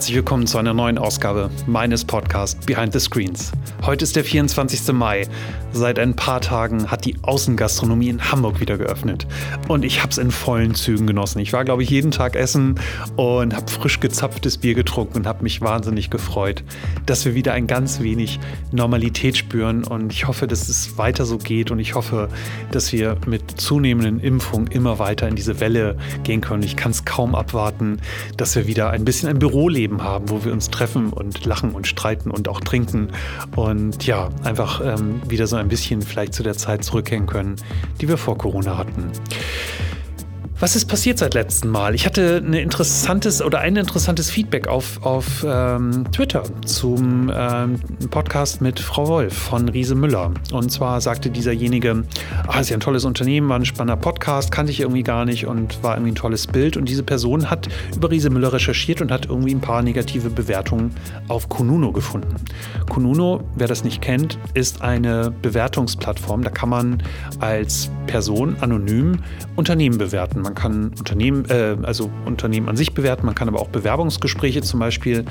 Herzlich willkommen zu einer neuen Ausgabe meines Podcasts Behind the Screens. Heute ist der 24. Mai. Seit ein paar Tagen hat die Außengastronomie in Hamburg wieder geöffnet. Und ich habe es in vollen Zügen genossen. Ich war, glaube ich, jeden Tag essen und habe frisch gezapftes Bier getrunken und habe mich wahnsinnig gefreut, dass wir wieder ein ganz wenig Normalität spüren. Und ich hoffe, dass es weiter so geht. Und ich hoffe, dass wir mit zunehmenden Impfungen immer weiter in diese Welle gehen können. Ich kann es kaum abwarten, dass wir wieder ein bisschen ein Büroleben haben, wo wir uns treffen und lachen und streiten und auch trinken. Und ja, einfach ähm, wieder so ein bisschen vielleicht zu der Zeit zurückhängen können, die wir vor Corona hatten. Was ist passiert seit letztem Mal? Ich hatte ein interessantes oder ein interessantes Feedback auf, auf ähm, Twitter zum ähm, Podcast mit Frau Wolf von Riese Müller. Und zwar sagte dieserjenige, ah, ist ja ein tolles Unternehmen, war ein spannender Podcast, kannte ich irgendwie gar nicht und war irgendwie ein tolles Bild. Und diese Person hat über Riese Müller recherchiert und hat irgendwie ein paar negative Bewertungen auf Kununo gefunden. Kununo, wer das nicht kennt, ist eine Bewertungsplattform. Da kann man als Person anonym Unternehmen bewerten. Man kann Unternehmen, äh, also Unternehmen an sich bewerten, man kann aber auch Bewerbungsgespräche zum Beispiel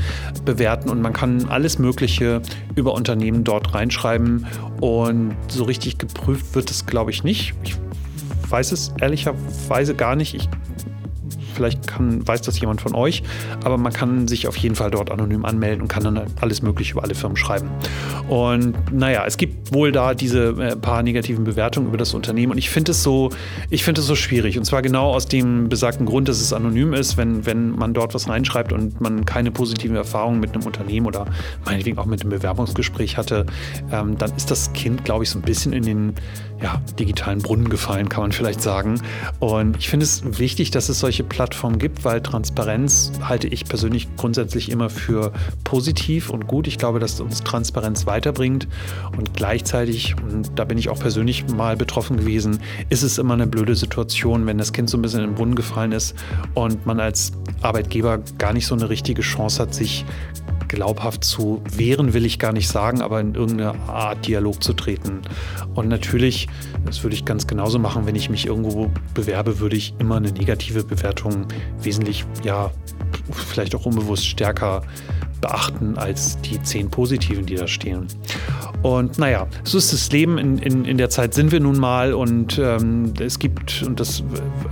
bewerten und man kann alles Mögliche über Unternehmen dort reinschreiben. Und so richtig geprüft wird es, glaube ich, nicht. Ich weiß es ehrlicherweise gar nicht. Ich Vielleicht kann, weiß das jemand von euch, aber man kann sich auf jeden Fall dort anonym anmelden und kann dann alles Mögliche über alle Firmen schreiben. Und naja, es gibt wohl da diese äh, paar negativen Bewertungen über das Unternehmen und ich finde es so, ich finde es so schwierig. Und zwar genau aus dem besagten Grund, dass es anonym ist, wenn, wenn man dort was reinschreibt und man keine positiven Erfahrungen mit einem Unternehmen oder meinetwegen auch mit einem Bewerbungsgespräch hatte, ähm, dann ist das Kind, glaube ich, so ein bisschen in den ja, digitalen Brunnen gefallen, kann man vielleicht sagen. Und ich finde es wichtig, dass es solche Plattformen gibt, weil Transparenz halte ich persönlich grundsätzlich immer für positiv und gut. Ich glaube, dass uns Transparenz weiterbringt. Und gleichzeitig, und da bin ich auch persönlich mal betroffen gewesen, ist es immer eine blöde Situation, wenn das Kind so ein bisschen in den Brunnen gefallen ist und man als Arbeitgeber gar nicht so eine richtige Chance hat, sich glaubhaft zu wehren, will ich gar nicht sagen, aber in irgendeine Art Dialog zu treten. Und natürlich, das würde ich ganz genauso machen, wenn ich mich irgendwo bewerbe, würde ich immer eine negative Bewertung wesentlich, ja, vielleicht auch unbewusst stärker beachten als die zehn positiven, die da stehen. Und naja, so ist das Leben. In, in, in der Zeit sind wir nun mal und ähm, es gibt, und das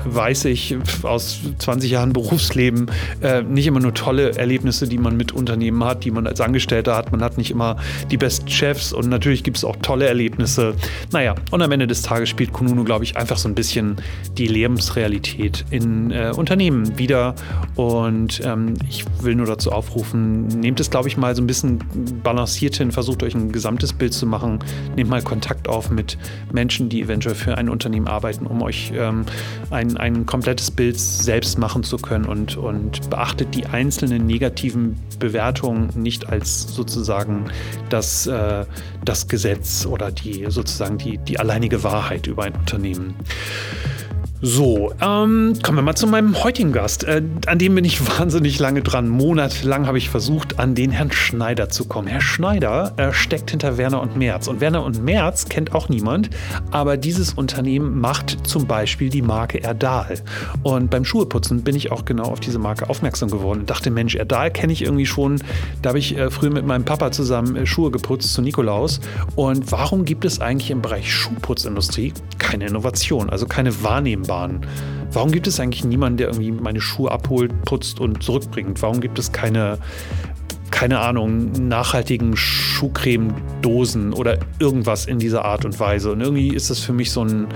weiß ich aus 20 Jahren Berufsleben, äh, nicht immer nur tolle Erlebnisse, die man mit Unternehmen hat, die man als Angestellter hat. Man hat nicht immer die besten Chefs und natürlich gibt es auch tolle Erlebnisse. Naja, und am Ende des Tages spielt Kununu, glaube ich, einfach so ein bisschen die Lebensrealität in äh, Unternehmen wieder. Und ähm, ich will nur dazu aufrufen, nehmt es, glaube ich, mal so ein bisschen balanciert hin, versucht euch ein gesamtes Bild zu machen. Nehmt mal Kontakt auf mit Menschen, die eventuell für ein Unternehmen arbeiten, um euch ähm, ein, ein komplettes Bild selbst machen zu können und, und beachtet die einzelnen negativen Bewertungen nicht als sozusagen das, äh, das Gesetz oder die sozusagen die, die alleinige Wahrheit über ein Unternehmen. So, ähm, kommen wir mal zu meinem heutigen Gast. Äh, an dem bin ich wahnsinnig lange dran. Monatelang habe ich versucht, an den Herrn Schneider zu kommen. Herr Schneider äh, steckt hinter Werner und Merz. Und Werner und Merz kennt auch niemand, aber dieses Unternehmen macht zum Beispiel die Marke Erdal. Und beim Schuheputzen bin ich auch genau auf diese Marke aufmerksam geworden und dachte, Mensch, Erdal kenne ich irgendwie schon. Da habe ich äh, früher mit meinem Papa zusammen äh, Schuhe geputzt zu Nikolaus. Und warum gibt es eigentlich im Bereich Schuhputzindustrie keine Innovation, also keine Wahrnehmung? Bahn. Warum gibt es eigentlich niemanden, der irgendwie meine Schuhe abholt, putzt und zurückbringt? Warum gibt es keine, keine Ahnung, nachhaltigen Schuhcreme-Dosen oder irgendwas in dieser Art und Weise? Und irgendwie ist das für mich so ein,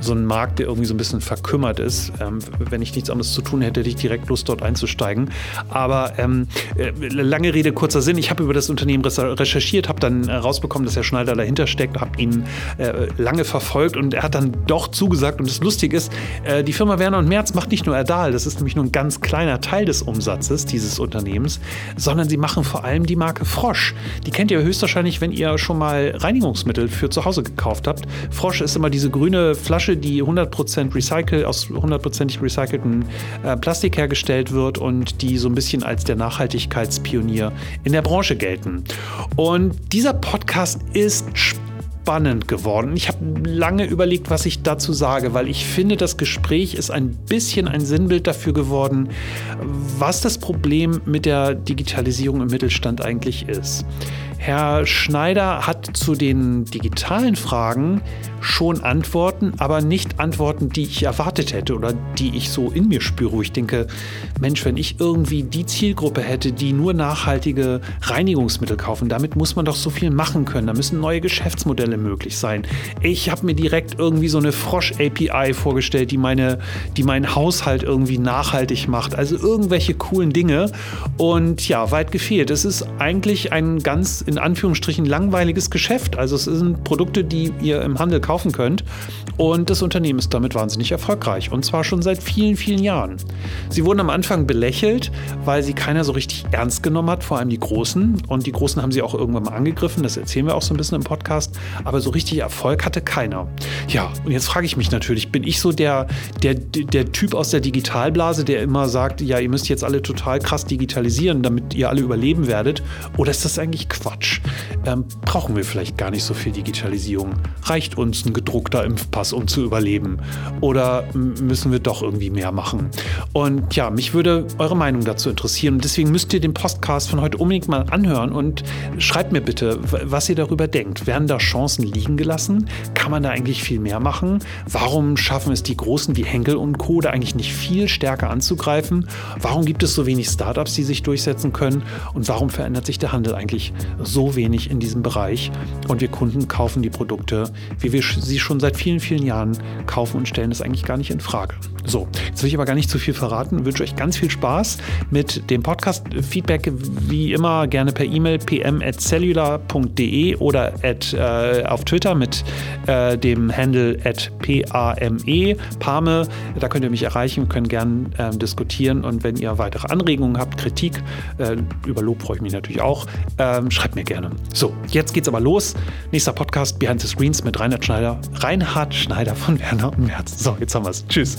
so ein Markt, der irgendwie so ein bisschen verkümmert ist. Ähm, wenn ich nichts anderes zu tun hätte, hätte ich direkt Lust, dort einzusteigen. Aber ähm, äh, lange Rede, kurzer Sinn. Ich habe über das Unternehmen recherchiert, habe dann rausbekommen, dass Herr Schneider dahinter steckt, habe ihn äh, lange verfolgt und er hat dann doch zugesagt. Und das Lustige ist, äh, die Firma Werner und Merz macht nicht nur Erdal, das ist nämlich nur ein ganz kleiner Teil des Umsatzes dieses Unternehmens, sondern sie machen vor allem die Marke Frosch. Die kennt ihr höchstwahrscheinlich, wenn ihr schon mal Reinigungsmittel für zu Hause gekauft habt. Frosch ist immer diese grüne Flasche, die 100% recycelt, aus 100% recyceltem äh, Plastik hergestellt wird und die so ein bisschen als der Nachhaltigkeitspionier in der Branche gelten. Und dieser Podcast ist spannend geworden. Ich habe lange überlegt, was ich dazu sage, weil ich finde, das Gespräch ist ein bisschen ein Sinnbild dafür geworden, was das Problem mit der Digitalisierung im Mittelstand eigentlich ist. Herr Schneider hat zu den digitalen Fragen schon Antworten, aber nicht Antworten, die ich erwartet hätte oder die ich so in mir spüre, wo ich denke, Mensch, wenn ich irgendwie die Zielgruppe hätte, die nur nachhaltige Reinigungsmittel kaufen, damit muss man doch so viel machen können. Da müssen neue Geschäftsmodelle möglich sein. Ich habe mir direkt irgendwie so eine Frosch-API vorgestellt, die, meine, die meinen Haushalt irgendwie nachhaltig macht. Also irgendwelche coolen Dinge. Und ja, weit gefehlt. Es ist eigentlich ein ganz in Anführungsstrichen langweiliges Geschäft. Also es sind Produkte, die ihr im Handel kaufen könnt. Und das Unternehmen ist damit wahnsinnig erfolgreich. Und zwar schon seit vielen, vielen Jahren. Sie wurden am Anfang belächelt, weil sie keiner so richtig ernst genommen hat, vor allem die Großen. Und die Großen haben sie auch irgendwann mal angegriffen. Das erzählen wir auch so ein bisschen im Podcast. Aber so richtig Erfolg hatte keiner. Ja, und jetzt frage ich mich natürlich, bin ich so der, der, der Typ aus der Digitalblase, der immer sagt, ja, ihr müsst jetzt alle total krass digitalisieren, damit ihr alle überleben werdet? Oder ist das eigentlich Quatsch? Ähm, brauchen wir vielleicht gar nicht so viel Digitalisierung? Reicht uns ein gedruckter Impfpass, um zu überleben? Oder müssen wir doch irgendwie mehr machen? Und ja, mich würde eure Meinung dazu interessieren. Und deswegen müsst ihr den Podcast von heute unbedingt mal anhören und schreibt mir bitte, was ihr darüber denkt. Werden da Chancen liegen gelassen? Kann man da eigentlich viel mehr machen? Warum schaffen es die Großen wie Henkel und Co. da eigentlich nicht viel stärker anzugreifen? Warum gibt es so wenig Startups, die sich durchsetzen können? Und warum verändert sich der Handel eigentlich so wenig in diesem Bereich? Und wir Kunden kaufen die Produkte, wie wir sie schon seit vielen, vielen Jahren kaufen und stellen das eigentlich gar nicht in Frage. So, jetzt will ich aber gar nicht zu viel verraten. Wünsche euch ganz viel Spaß mit dem Podcast. Feedback wie immer gerne per E-Mail pm.cellular.de oder at, äh, auf Twitter mit äh, dem Handle at pame, Pame. Da könnt ihr mich erreichen, können gerne äh, diskutieren und wenn ihr weitere Anregungen habt, Kritik, äh, über Lob freue ich mich natürlich auch, ähm, schreibt mir gerne. So, jetzt geht's aber los. Nächster Podcast Behind the Screens mit Reinhard Schneider. Reinhard Schneider von Werner und Merz. So, jetzt haben wir es. Tschüss.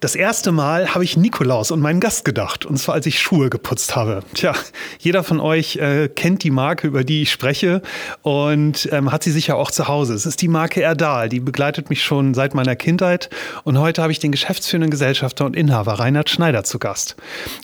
Das erste Mal habe ich Nikolaus und meinen Gast gedacht, und zwar als ich Schuhe geputzt habe. Tja, jeder von euch äh, kennt die Marke, über die ich spreche und ähm, hat sie sicher auch zu Hause. Es ist die Marke Erdal, die begleitet mich schon seit meiner Kindheit und heute habe ich den geschäftsführenden Gesellschafter und Inhaber Reinhard Schneider zu Gast.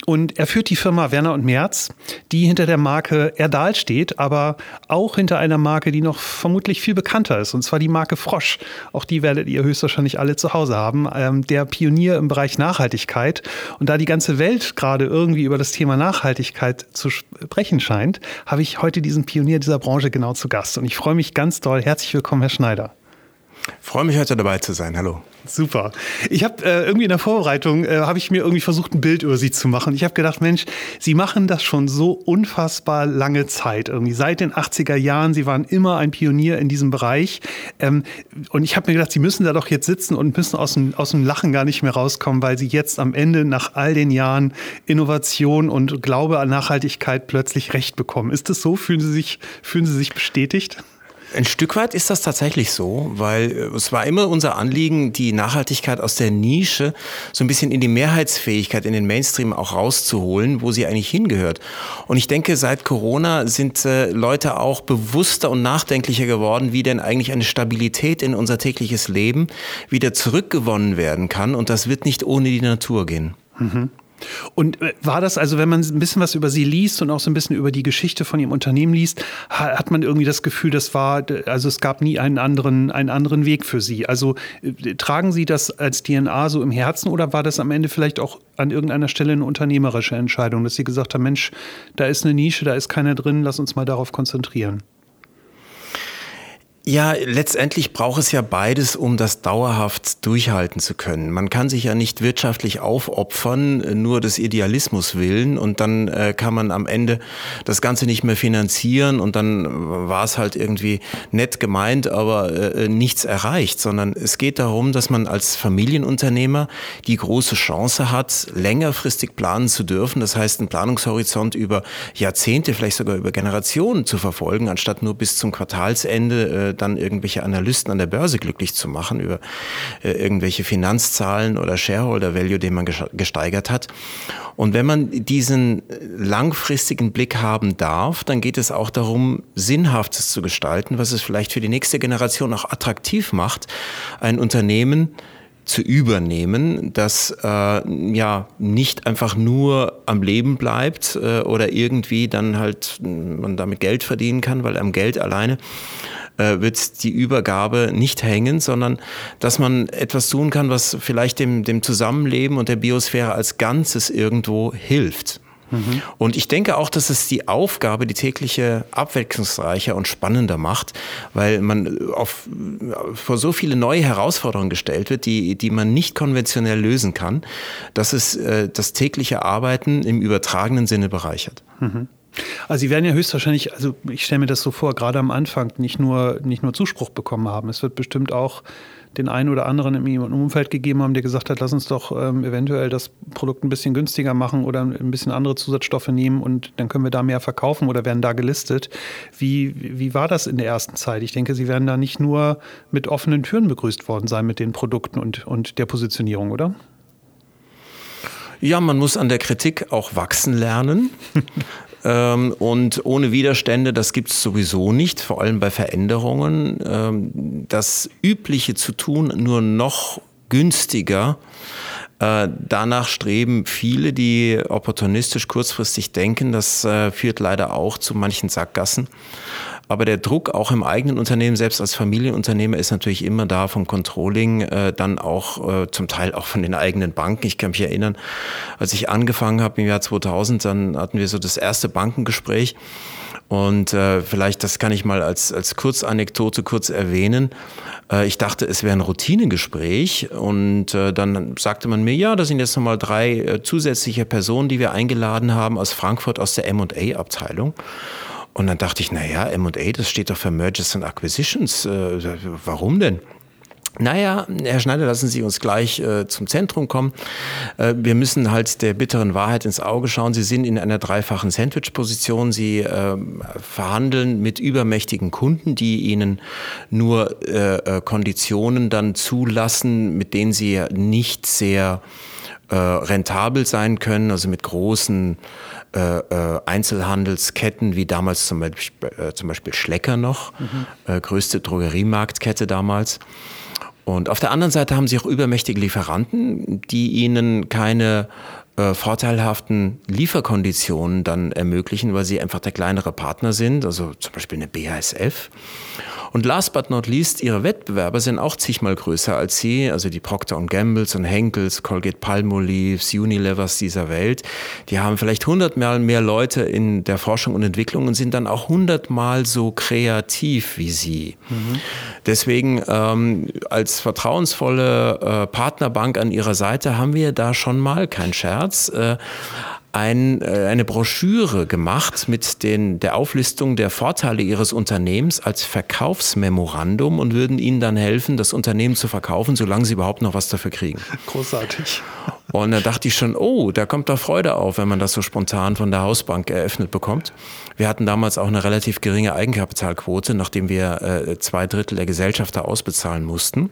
Und er führt die Firma Werner und Merz, die hinter der Marke Erdal steht, aber auch hinter einer Marke, die noch vermutlich viel bekannter ist, und zwar die Marke Frosch. Auch die werdet ihr höchstwahrscheinlich alle zu Hause haben. Ähm, der Pionier im im Bereich Nachhaltigkeit. Und da die ganze Welt gerade irgendwie über das Thema Nachhaltigkeit zu sprechen scheint, habe ich heute diesen Pionier dieser Branche genau zu Gast. Und ich freue mich ganz doll. Herzlich willkommen, Herr Schneider. Freue mich heute dabei zu sein. Hallo. Super. Ich habe äh, irgendwie in der Vorbereitung äh, habe ich mir irgendwie versucht, ein Bild über Sie zu machen. Ich habe gedacht, Mensch, Sie machen das schon so unfassbar lange Zeit. Irgendwie seit den 80er Jahren. Sie waren immer ein Pionier in diesem Bereich. Ähm, und ich habe mir gedacht, Sie müssen da doch jetzt sitzen und müssen aus dem, aus dem Lachen gar nicht mehr rauskommen, weil Sie jetzt am Ende nach all den Jahren Innovation und Glaube an Nachhaltigkeit plötzlich recht bekommen. Ist das so? Fühlen Sie sich, fühlen Sie sich bestätigt? Ein Stück weit ist das tatsächlich so, weil äh, es war immer unser Anliegen, die Nachhaltigkeit aus der Nische so ein bisschen in die Mehrheitsfähigkeit, in den Mainstream auch rauszuholen, wo sie eigentlich hingehört. Und ich denke, seit Corona sind äh, Leute auch bewusster und nachdenklicher geworden, wie denn eigentlich eine Stabilität in unser tägliches Leben wieder zurückgewonnen werden kann. Und das wird nicht ohne die Natur gehen. Mhm. Und äh, war das also, wenn man ein bisschen was über sie liest und auch so ein bisschen über die Geschichte von ihrem Unternehmen liest, hat man irgendwie das Gefühl, das war, also es gab nie einen anderen, einen anderen Weg für sie. Also äh, tragen Sie das als DNA so im Herzen oder war das am Ende vielleicht auch an irgendeiner Stelle eine unternehmerische Entscheidung, dass Sie gesagt haben, Mensch, da ist eine Nische, da ist keiner drin, lass uns mal darauf konzentrieren? Ja, letztendlich braucht es ja beides, um das dauerhaft durchhalten zu können. Man kann sich ja nicht wirtschaftlich aufopfern, nur des Idealismus willen und dann äh, kann man am Ende das Ganze nicht mehr finanzieren und dann war es halt irgendwie nett gemeint, aber äh, nichts erreicht, sondern es geht darum, dass man als Familienunternehmer die große Chance hat, längerfristig planen zu dürfen. Das heißt, einen Planungshorizont über Jahrzehnte, vielleicht sogar über Generationen zu verfolgen, anstatt nur bis zum Quartalsende äh, dann irgendwelche Analysten an der Börse glücklich zu machen über äh, irgendwelche Finanzzahlen oder Shareholder Value, den man gesteigert hat. Und wenn man diesen langfristigen Blick haben darf, dann geht es auch darum, Sinnhaftes zu gestalten, was es vielleicht für die nächste Generation auch attraktiv macht, ein Unternehmen zu übernehmen, das äh, ja nicht einfach nur am Leben bleibt äh, oder irgendwie dann halt man damit Geld verdienen kann, weil am Geld alleine äh, wird die Übergabe nicht hängen, sondern dass man etwas tun kann, was vielleicht dem, dem Zusammenleben und der Biosphäre als Ganzes irgendwo hilft. Mhm. Und ich denke auch, dass es die Aufgabe, die tägliche abwechslungsreicher und spannender macht, weil man auf, vor so viele neue Herausforderungen gestellt wird, die, die man nicht konventionell lösen kann, dass es äh, das tägliche Arbeiten im übertragenen Sinne bereichert. Mhm. Also Sie werden ja höchstwahrscheinlich, also ich stelle mir das so vor, gerade am Anfang nicht nur, nicht nur Zuspruch bekommen haben. Es wird bestimmt auch den einen oder anderen im Umfeld gegeben haben, der gesagt hat, lass uns doch ähm, eventuell das Produkt ein bisschen günstiger machen oder ein bisschen andere Zusatzstoffe nehmen und dann können wir da mehr verkaufen oder werden da gelistet. Wie, wie war das in der ersten Zeit? Ich denke, Sie werden da nicht nur mit offenen Türen begrüßt worden sein mit den Produkten und, und der Positionierung, oder? Ja, man muss an der Kritik auch wachsen lernen. Ähm, und ohne Widerstände, das gibt es sowieso nicht, vor allem bei Veränderungen. Ähm, das Übliche zu tun, nur noch günstiger. Äh, danach streben viele, die opportunistisch kurzfristig denken. Das äh, führt leider auch zu manchen Sackgassen. Aber der Druck auch im eigenen Unternehmen, selbst als Familienunternehmer, ist natürlich immer da vom Controlling, äh, dann auch äh, zum Teil auch von den eigenen Banken. Ich kann mich erinnern, als ich angefangen habe im Jahr 2000, dann hatten wir so das erste Bankengespräch. Und äh, vielleicht, das kann ich mal als, als Kurzanekdote kurz erwähnen. Äh, ich dachte, es wäre ein Routinegespräch. Und äh, dann sagte man mir, ja, das sind jetzt nochmal drei äh, zusätzliche Personen, die wir eingeladen haben aus Frankfurt aus der MA-Abteilung. Und dann dachte ich, naja, MA, das steht doch für Mergers and Acquisitions. Äh, warum denn? Naja, Herr Schneider, lassen Sie uns gleich äh, zum Zentrum kommen. Äh, wir müssen halt der bitteren Wahrheit ins Auge schauen. Sie sind in einer dreifachen Sandwich-Position. Sie äh, verhandeln mit übermächtigen Kunden, die Ihnen nur äh, äh, Konditionen dann zulassen, mit denen Sie nicht sehr äh, rentabel sein können, also mit großen äh, äh, Einzelhandelsketten wie damals zum Beispiel, äh, zum Beispiel Schlecker noch, mhm. Äh, größte Drogeriemarktkette damals. Und auf der anderen Seite haben sie auch übermächtige Lieferanten, die ihnen keine äh, vorteilhaften Lieferkonditionen dann ermöglichen, weil sie einfach der kleinere Partner sind, also zum Beispiel eine BASF. Und last but not least, ihre Wettbewerber sind auch zigmal größer als sie, also die Procter Gambles und Henkels, Colgate Palmolives, Unilevers dieser Welt. Die haben vielleicht hundertmal mehr Leute in der Forschung und Entwicklung und sind dann auch hundertmal so kreativ wie sie. Mhm. Deswegen ähm, als vertrauensvolle äh, Partnerbank an ihrer Seite haben wir da schon mal, kein Scherz, äh, ein, äh, eine Broschüre gemacht mit den, der Auflistung der Vorteile Ihres Unternehmens als Verkaufsmemorandum und würden Ihnen dann helfen, das Unternehmen zu verkaufen, solange Sie überhaupt noch was dafür kriegen. Großartig. Und da dachte ich schon, oh, da kommt doch Freude auf, wenn man das so spontan von der Hausbank eröffnet bekommt. Wir hatten damals auch eine relativ geringe Eigenkapitalquote, nachdem wir äh, zwei Drittel der Gesellschafter ausbezahlen mussten.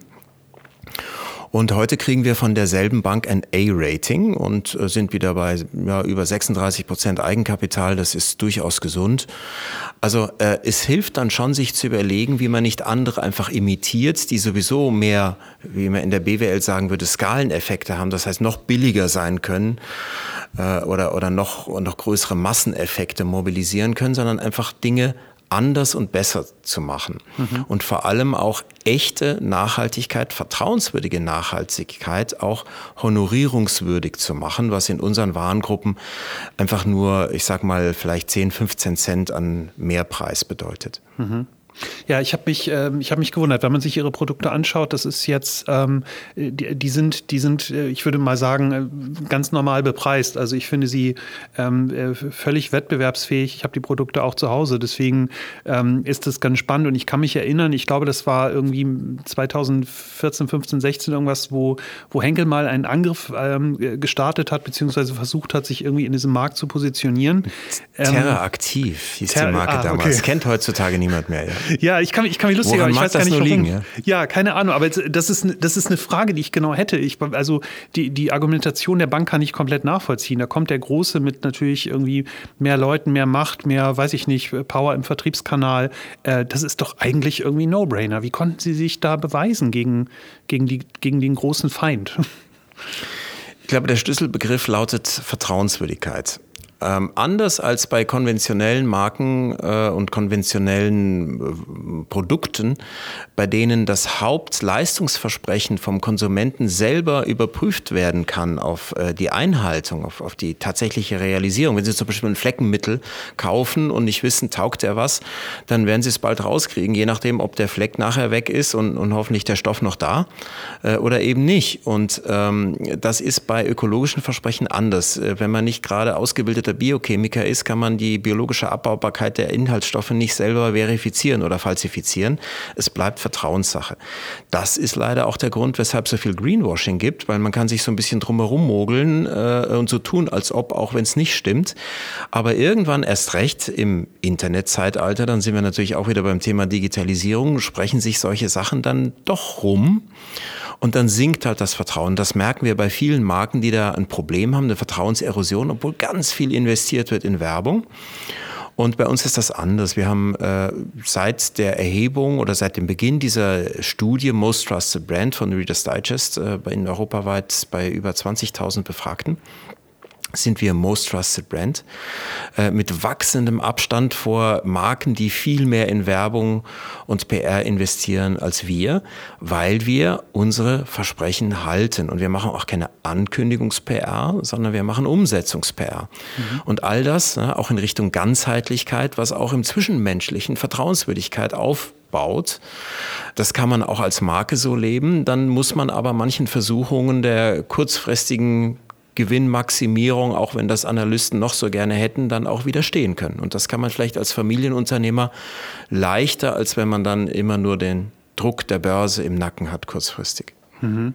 Und heute kriegen wir von derselben Bank ein A-Rating und äh, sind wieder bei ja, über 36 Prozent Eigenkapital. Das ist durchaus gesund. Also äh, es hilft dann schon, sich zu überlegen, wie man nicht andere einfach imitiert, die sowieso mehr, wie man in der BWL sagen würde, Skaleneffekte haben. Das heißt, noch billiger sein können äh, oder, oder noch, noch größere Masseneffekte mobilisieren können, sondern einfach Dinge anders und besser zu machen. Mhm. Und vor allem auch echte Nachhaltigkeit, vertrauenswürdige Nachhaltigkeit auch honorierungswürdig zu machen, was in unseren Warengruppen einfach nur, ich sag mal, vielleicht 10, 15 Cent an Mehrpreis bedeutet. Mhm. Ja, ich habe mich, äh, ich hab mich gewundert, wenn man sich ihre Produkte anschaut, das ist jetzt, ähm, die, die, sind, die sind, äh, ich würde mal sagen, äh, ganz normal bepreist. Also ich finde sie ähm, äh, völlig wettbewerbsfähig. Ich habe die Produkte auch zu Hause, deswegen ähm, ist das ganz spannend und ich kann mich erinnern, ich glaube, das war irgendwie 2014, 15, 16 irgendwas, wo, wo Henkel mal einen Angriff ähm, gestartet hat, beziehungsweise versucht hat, sich irgendwie in diesem Markt zu positionieren. Terra Aktiv hieß Terra, die Marke ah, damals. Okay. Kennt heutzutage niemand mehr. Ja. Ja, ich kann, ich kann mich lustig, aber ich weiß gar nicht, warum. Liegen, ja? ja? keine Ahnung, aber das ist, das ist eine Frage, die ich genau hätte. Ich, also die, die Argumentation der Bank kann ich komplett nachvollziehen. Da kommt der Große mit natürlich irgendwie mehr Leuten, mehr Macht, mehr, weiß ich nicht, Power im Vertriebskanal. Äh, das ist doch eigentlich irgendwie No-Brainer. Wie konnten Sie sich da beweisen gegen, gegen, die, gegen den großen Feind? Ich glaube, der Schlüsselbegriff lautet Vertrauenswürdigkeit. Ähm, anders als bei konventionellen Marken äh, und konventionellen äh, Produkten, bei denen das Hauptleistungsversprechen vom Konsumenten selber überprüft werden kann auf äh, die Einhaltung, auf, auf die tatsächliche Realisierung. Wenn Sie zum Beispiel ein Fleckenmittel kaufen und nicht wissen, taugt er was, dann werden Sie es bald rauskriegen, je nachdem, ob der Fleck nachher weg ist und, und hoffentlich der Stoff noch da äh, oder eben nicht. Und ähm, das ist bei ökologischen Versprechen anders. Äh, wenn man nicht gerade ausgebildeter Biochemiker ist, kann man die biologische Abbaubarkeit der Inhaltsstoffe nicht selber verifizieren oder falsifizieren. Es bleibt Vertrauenssache. Das ist leider auch der Grund, weshalb es so viel Greenwashing gibt, weil man kann sich so ein bisschen drumherum mogeln äh, und so tun, als ob, auch wenn es nicht stimmt. Aber irgendwann erst recht im Internetzeitalter, dann sind wir natürlich auch wieder beim Thema Digitalisierung, sprechen sich solche Sachen dann doch rum. Und dann sinkt halt das Vertrauen. Das merken wir bei vielen Marken, die da ein Problem haben, eine Vertrauenserosion, obwohl ganz viel investiert wird in Werbung. Und bei uns ist das anders. Wir haben äh, seit der Erhebung oder seit dem Beginn dieser Studie Most Trusted Brand von Reader's Digest äh, in europaweit bei über 20.000 Befragten sind wir Most Trusted Brand äh, mit wachsendem Abstand vor Marken, die viel mehr in Werbung und PR investieren als wir, weil wir unsere Versprechen halten. Und wir machen auch keine Ankündigungs-PR, sondern wir machen Umsetzungs-PR. Mhm. Und all das auch in Richtung Ganzheitlichkeit, was auch im Zwischenmenschlichen Vertrauenswürdigkeit aufbaut. Das kann man auch als Marke so leben. Dann muss man aber manchen Versuchungen der kurzfristigen Gewinnmaximierung, auch wenn das Analysten noch so gerne hätten, dann auch widerstehen können. Und das kann man vielleicht als Familienunternehmer leichter, als wenn man dann immer nur den Druck der Börse im Nacken hat kurzfristig. Mhm.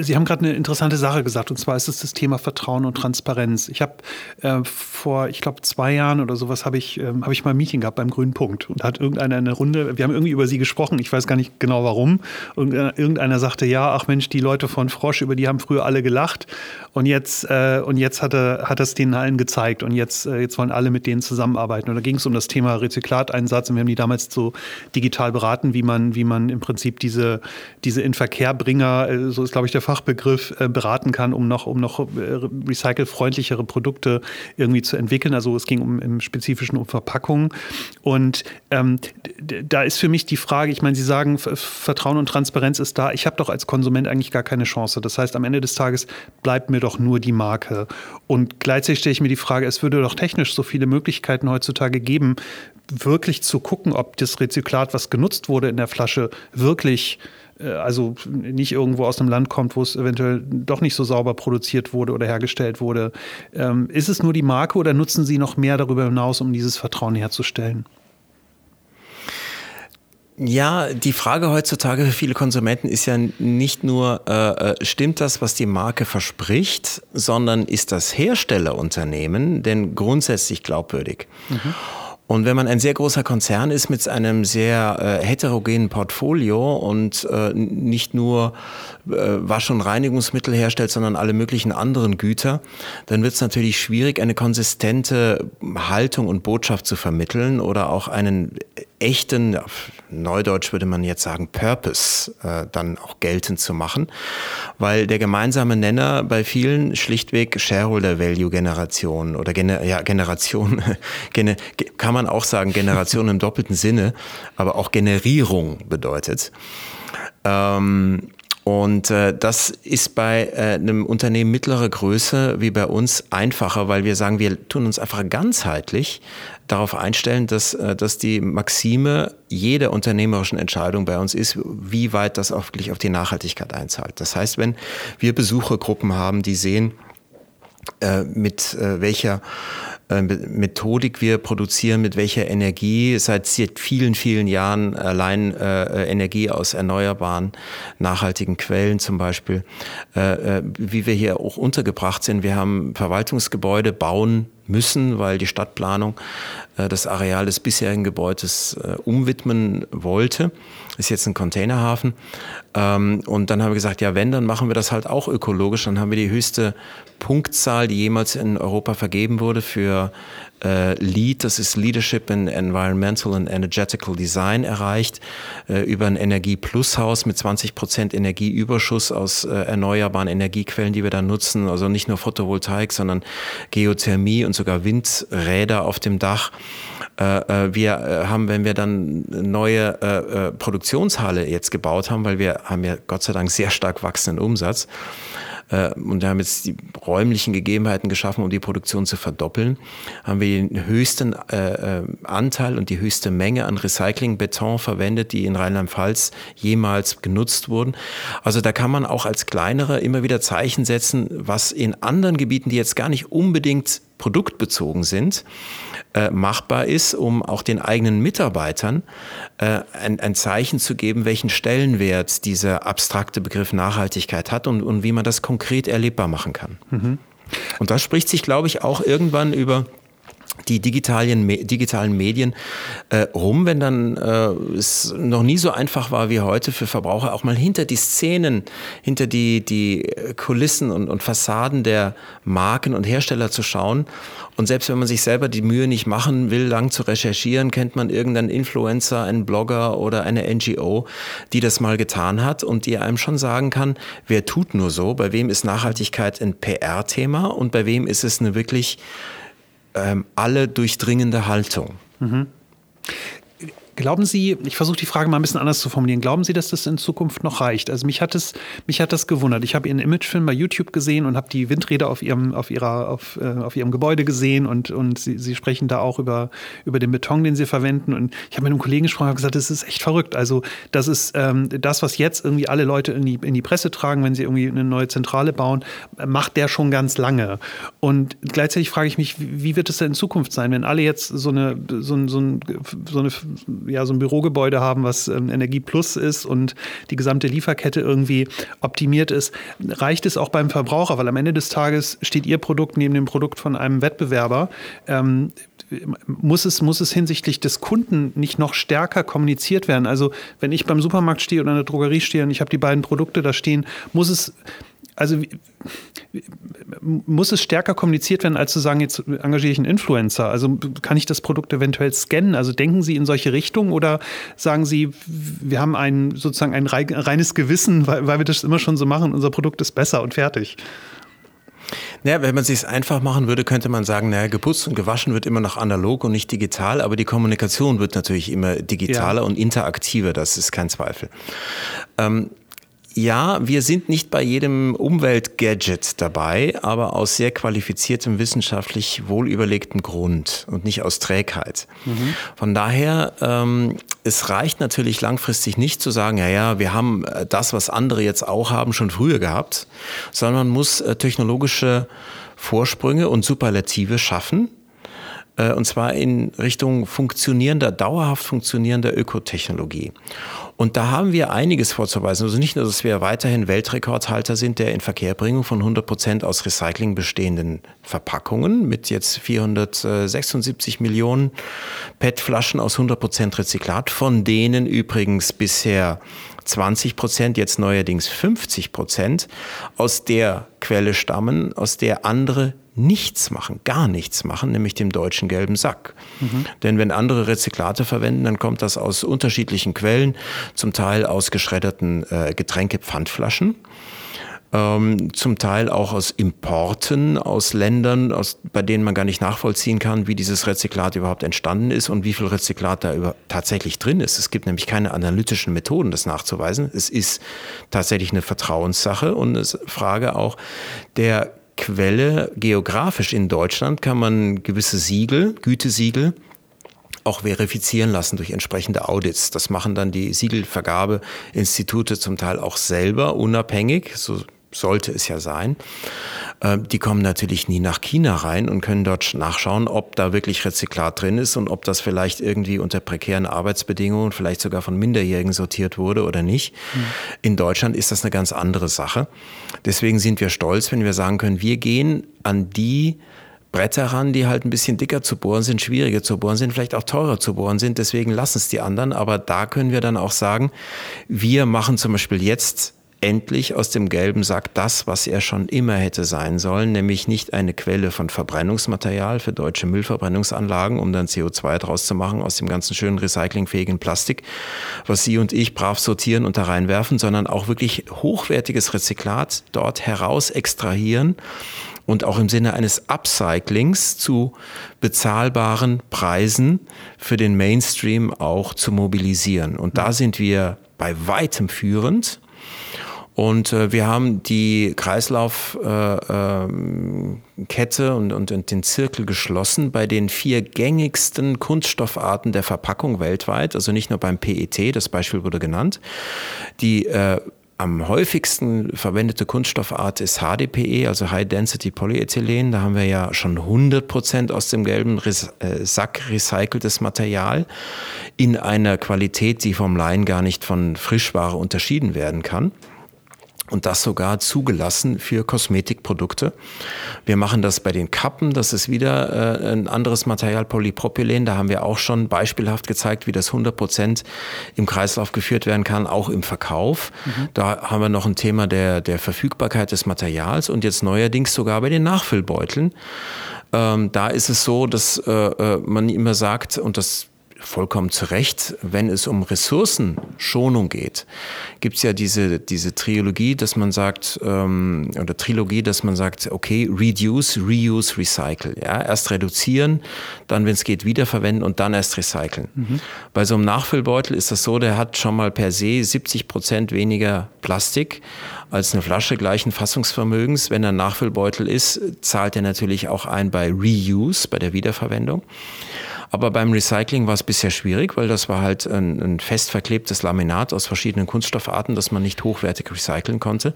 Sie haben gerade eine interessante Sache gesagt, und zwar ist es das Thema Vertrauen und Transparenz. Ich habe äh, vor, ich glaube, zwei Jahren oder sowas habe ich, ähm, hab ich mal ein Meeting gehabt beim Grünen Punkt und da hat irgendeiner eine Runde, wir haben irgendwie über Sie gesprochen, ich weiß gar nicht genau warum. Und äh, irgendeiner sagte, ja, ach Mensch, die Leute von Frosch, über die haben früher alle gelacht und jetzt, äh, und jetzt hat er, hat es denen allen gezeigt und jetzt, äh, jetzt wollen alle mit denen zusammenarbeiten. Und da ging es um das Thema Rezyklateinsatz und wir haben die damals so digital beraten, wie man, wie man im Prinzip diese, diese Inverkehrbringer, äh, so ist glaube ich der Fachbegriff, äh, beraten kann, um noch, um noch äh, recycelfreundlichere Produkte irgendwie zu entwickeln. Also es ging um im Spezifischen um Verpackungen. Und ähm, da ist für mich die Frage, ich meine, Sie sagen, Vertrauen und Transparenz ist da. Ich habe doch als Konsument eigentlich gar keine Chance. Das heißt, am Ende des Tages bleibt mir doch nur die Marke. Und gleichzeitig stelle ich mir die Frage, es würde doch technisch so viele Möglichkeiten heutzutage geben, wirklich zu gucken, ob das Rezyklat, was genutzt wurde in der Flasche, wirklich äh, also nicht irgendwo aus einem Land kommt, wo es eventuell doch nicht so sauber produziert wurde oder hergestellt wurde. Ähm, ist es nur die Marke oder nutzen Sie noch mehr darüber hinaus, um dieses Vertrauen herzustellen? Ja, die Frage heutzutage für viele Konsumenten ist ja nicht nur, äh, äh, stimmt das, was die Marke verspricht, sondern ist das Herstellerunternehmen denn grundsätzlich glaubwürdig? Mhm. Und wenn man ein sehr großer Konzern ist mit einem sehr äh, heterogenen Portfolio und äh, nicht nur äh, Wasch- und Reinigungsmittel herstellt, sondern alle möglichen anderen Güter, dann wird es natürlich schwierig, eine konsistente Haltung und Botschaft zu vermitteln oder auch einen echten, neudeutsch würde man jetzt sagen, Purpose äh, dann auch geltend zu machen, weil der gemeinsame Nenner bei vielen schlichtweg Shareholder Value Generation oder Gener ja, Generation, kann man auch sagen, Generation im doppelten Sinne, aber auch Generierung bedeutet. Ähm, und äh, das ist bei äh, einem Unternehmen mittlerer Größe wie bei uns einfacher, weil wir sagen, wir tun uns einfach ganzheitlich darauf einstellen, dass, äh, dass die Maxime jeder unternehmerischen Entscheidung bei uns ist, wie weit das auch wirklich auf die Nachhaltigkeit einzahlt. Das heißt, wenn wir Besuchergruppen haben, die sehen, äh, mit äh, welcher Methodik wir produzieren, mit welcher Energie, seit vielen, vielen Jahren allein äh, Energie aus erneuerbaren, nachhaltigen Quellen zum Beispiel, äh, wie wir hier auch untergebracht sind. Wir haben Verwaltungsgebäude, bauen müssen, weil die Stadtplanung äh, das Areal des bisherigen Gebäudes äh, umwidmen wollte. Ist jetzt ein Containerhafen. Ähm, und dann haben wir gesagt, ja, wenn, dann machen wir das halt auch ökologisch. Dann haben wir die höchste Punktzahl, die jemals in Europa vergeben wurde für äh, LEED, das ist Leadership in Environmental and Energetical Design, erreicht, äh, über ein Energie-Plus-Haus mit 20 Prozent Energieüberschuss aus äh, erneuerbaren Energiequellen, die wir da nutzen. Also nicht nur Photovoltaik, sondern Geothermie und sogar Windräder auf dem Dach. Äh, äh, wir äh, haben, wenn wir dann neue Produktionshalle jetzt gebaut haben, weil wir haben ja Gott sei Dank sehr stark wachsenden Umsatz, und wir haben jetzt die räumlichen Gegebenheiten geschaffen, um die Produktion zu verdoppeln, haben wir den höchsten Anteil und die höchste Menge an Recyclingbeton verwendet, die in Rheinland-Pfalz jemals genutzt wurden. Also da kann man auch als kleinere immer wieder Zeichen setzen, was in anderen Gebieten, die jetzt gar nicht unbedingt produktbezogen sind, äh, machbar ist, um auch den eigenen Mitarbeitern äh, ein, ein, Zeichen zu geben, welchen Stellenwert dieser abstrakte Begriff Nachhaltigkeit hat und, und wie man das konkret erlebbar machen kann. Mhm. Und das spricht sich, glaube ich, auch irgendwann über die digitalen, digitalen Medien äh, rum, wenn dann äh, es noch nie so einfach war wie heute für Verbraucher, auch mal hinter die Szenen, hinter die, die Kulissen und, und Fassaden der Marken und Hersteller zu schauen. Und selbst wenn man sich selber die Mühe nicht machen will, lang zu recherchieren, kennt man irgendeinen Influencer, einen Blogger oder eine NGO, die das mal getan hat und die einem schon sagen kann, wer tut nur so, bei wem ist Nachhaltigkeit ein PR-Thema und bei wem ist es eine wirklich ähm, alle durchdringende Haltung. Mhm. Glauben Sie, ich versuche die Frage mal ein bisschen anders zu formulieren, glauben Sie, dass das in Zukunft noch reicht? Also mich hat es, mich hat das gewundert. Ich habe Ihren Imagefilm bei YouTube gesehen und habe die Windräder auf Ihrem, auf ihrer, auf, äh, auf Ihrem Gebäude gesehen und, und Sie, Sie sprechen da auch über, über den Beton, den Sie verwenden. Und ich habe mit einem Kollegen gesprochen und gesagt, das ist echt verrückt. Also das ist ähm, das, was jetzt irgendwie alle Leute in die, in die Presse tragen, wenn sie irgendwie eine neue Zentrale bauen, macht der schon ganz lange. Und gleichzeitig frage ich mich, wie wird es denn in Zukunft sein, wenn alle jetzt so eine, so, so, so eine ja, so ein Bürogebäude haben, was ähm, Energie Plus ist und die gesamte Lieferkette irgendwie optimiert ist, reicht es auch beim Verbraucher, weil am Ende des Tages steht Ihr Produkt neben dem Produkt von einem Wettbewerber. Ähm, muss es, muss es hinsichtlich des Kunden nicht noch stärker kommuniziert werden? Also wenn ich beim Supermarkt stehe oder in der Drogerie stehe und ich habe die beiden Produkte da stehen, muss es also muss es stärker kommuniziert werden, als zu sagen, jetzt engagiere ich einen Influencer? Also kann ich das Produkt eventuell scannen? Also denken Sie in solche Richtungen oder sagen Sie, wir haben ein sozusagen ein reines Gewissen, weil, weil wir das immer schon so machen, unser Produkt ist besser und fertig? Naja, wenn man es sich einfach machen würde, könnte man sagen, naja, geputzt und gewaschen wird immer noch analog und nicht digital, aber die Kommunikation wird natürlich immer digitaler ja. und interaktiver, das ist kein Zweifel. Ähm, ja, wir sind nicht bei jedem Umweltgadget dabei, aber aus sehr qualifiziertem, wissenschaftlich wohlüberlegtem Grund und nicht aus Trägheit. Mhm. Von daher, ähm, es reicht natürlich langfristig nicht zu sagen, ja, ja, wir haben äh, das, was andere jetzt auch haben, schon früher gehabt, sondern man muss äh, technologische Vorsprünge und Superlative schaffen, und zwar in Richtung funktionierender, dauerhaft funktionierender Ökotechnologie. Und da haben wir einiges vorzuweisen. Also nicht nur, dass wir weiterhin Weltrekordhalter sind der Inverkehrbringung von 100 Prozent aus Recycling bestehenden Verpackungen mit jetzt 476 Millionen PET-Flaschen aus 100 Prozent Rezyklat, von denen übrigens bisher 20 Prozent, jetzt neuerdings 50 Prozent aus der Quelle stammen, aus der andere nichts machen, gar nichts machen, nämlich dem deutschen gelben Sack. Mhm. Denn wenn andere Rezyklate verwenden, dann kommt das aus unterschiedlichen Quellen, zum Teil aus geschredderten äh, Getränkepfandflaschen ähm, zum Teil auch aus Importen aus Ländern, aus, bei denen man gar nicht nachvollziehen kann, wie dieses Rezyklat überhaupt entstanden ist und wie viel Rezyklat da über, tatsächlich drin ist. Es gibt nämlich keine analytischen Methoden, das nachzuweisen. Es ist tatsächlich eine Vertrauenssache und eine Frage auch der Quelle. Geografisch in Deutschland kann man gewisse Siegel, Gütesiegel, auch verifizieren lassen durch entsprechende Audits. Das machen dann die Siegelvergabeinstitute zum Teil auch selber unabhängig, so sollte es ja sein. Ähm, die kommen natürlich nie nach China rein und können dort nachschauen, ob da wirklich Rezyklat drin ist und ob das vielleicht irgendwie unter prekären Arbeitsbedingungen, vielleicht sogar von Minderjährigen sortiert wurde oder nicht. Mhm. In Deutschland ist das eine ganz andere Sache. Deswegen sind wir stolz, wenn wir sagen können, wir gehen an die Bretter ran, die halt ein bisschen dicker zu bohren sind, schwieriger zu bohren sind, vielleicht auch teurer zu bohren sind. Deswegen lassen es die anderen. Aber da können wir dann auch sagen, wir machen zum Beispiel jetzt endlich aus dem gelben Sack das, was er schon immer hätte sein sollen, nämlich nicht eine Quelle von Verbrennungsmaterial für deutsche Müllverbrennungsanlagen, um dann CO2 draus zu machen aus dem ganzen schönen recyclingfähigen Plastik, was Sie und ich brav sortieren und da reinwerfen, sondern auch wirklich hochwertiges Rezyklat dort heraus extrahieren und auch im Sinne eines Upcyclings zu bezahlbaren Preisen für den Mainstream auch zu mobilisieren. Und da sind wir bei weitem führend. Und äh, wir haben die Kreislaufkette äh, äh, und, und, und, den Zirkel geschlossen bei den vier gängigsten Kunststoffarten der Verpackung weltweit, also nicht nur beim PET, das Beispiel wurde genannt. Die äh, am häufigsten verwendete Kunststoffart ist HDPE, also High Density Polyethylen. Da haben wir ja schon 100 Prozent aus dem gelben äh, Sack recyceltes Material in einer Qualität, die vom Laien gar nicht von Frischware unterschieden werden kann und das sogar zugelassen für Kosmetikprodukte. Wir machen das bei den Kappen, das ist wieder äh, ein anderes Material, Polypropylen. Da haben wir auch schon beispielhaft gezeigt, wie das 100 Prozent im Kreislauf geführt werden kann, auch im Verkauf. Mhm. Da haben wir noch ein Thema der, der Verfügbarkeit des Materials und jetzt neuerdings sogar bei den Nachfüllbeuteln. Ähm, da ist es so, dass äh, äh man immer sagt, und das vollkommen zu Recht, wenn es um Ressourcenschonung geht, gibt es ja diese, diese Trilogie, dass man sagt, ähm, oder Trilogie, dass man sagt, okay, reduce, reuse, recycle. Ja? Erst reduzieren, dann, wenn es geht, wiederverwenden und dann erst recyceln. Mhm. Bei so einem Nachfüllbeutel ist das so, der hat schon mal per se 70 Prozent weniger Plastik als eine Flasche gleichen Fassungsvermögens. Wenn er ein Nachfüllbeutel ist, zahlt er natürlich auch ein bei Reuse, bei der Wiederverwendung. Aber beim Recycling war es bisher schwierig, weil das war halt ein, ein fest verklebtes Laminat aus verschiedenen Kunststoffarten, das man nicht hochwertig recyceln konnte.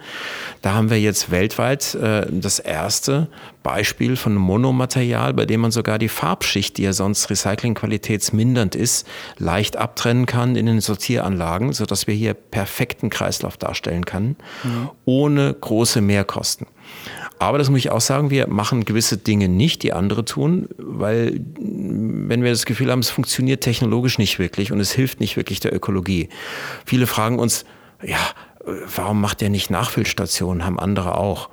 Da haben wir jetzt weltweit äh, das erste Beispiel von einem Monomaterial, bei dem man sogar die Farbschicht, die ja sonst recyclingqualitätsmindernd ist, leicht abtrennen kann in den Sortieranlagen, sodass wir hier perfekten Kreislauf darstellen können, mhm. ohne große Mehrkosten. Aber das muss ich auch sagen, wir machen gewisse Dinge nicht, die andere tun, weil wenn wir das Gefühl haben, es funktioniert technologisch nicht wirklich und es hilft nicht wirklich der Ökologie. Viele fragen uns, ja, warum macht der nicht Nachfüllstationen? Haben andere auch.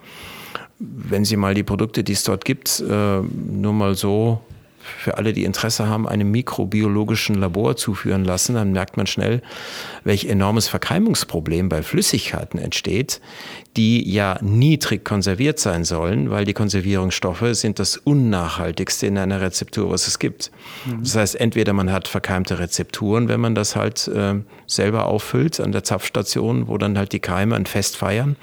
Wenn Sie mal die Produkte, die es dort gibt, äh, nur mal so für alle, die Interesse haben, einem mikrobiologischen Labor zuführen lassen, dann merkt man schnell, welch enormes Verkeimungsproblem bei Flüssigkeiten entsteht, die ja niedrig konserviert sein sollen, weil die Konservierungsstoffe sind das unnachhaltigste in einer Rezeptur, was es gibt. Mhm. Das heißt, entweder man hat verkeimte Rezepturen, wenn man das halt äh, selber auffüllt an der Zapfstation, wo dann halt die Keime ein Fest feiern,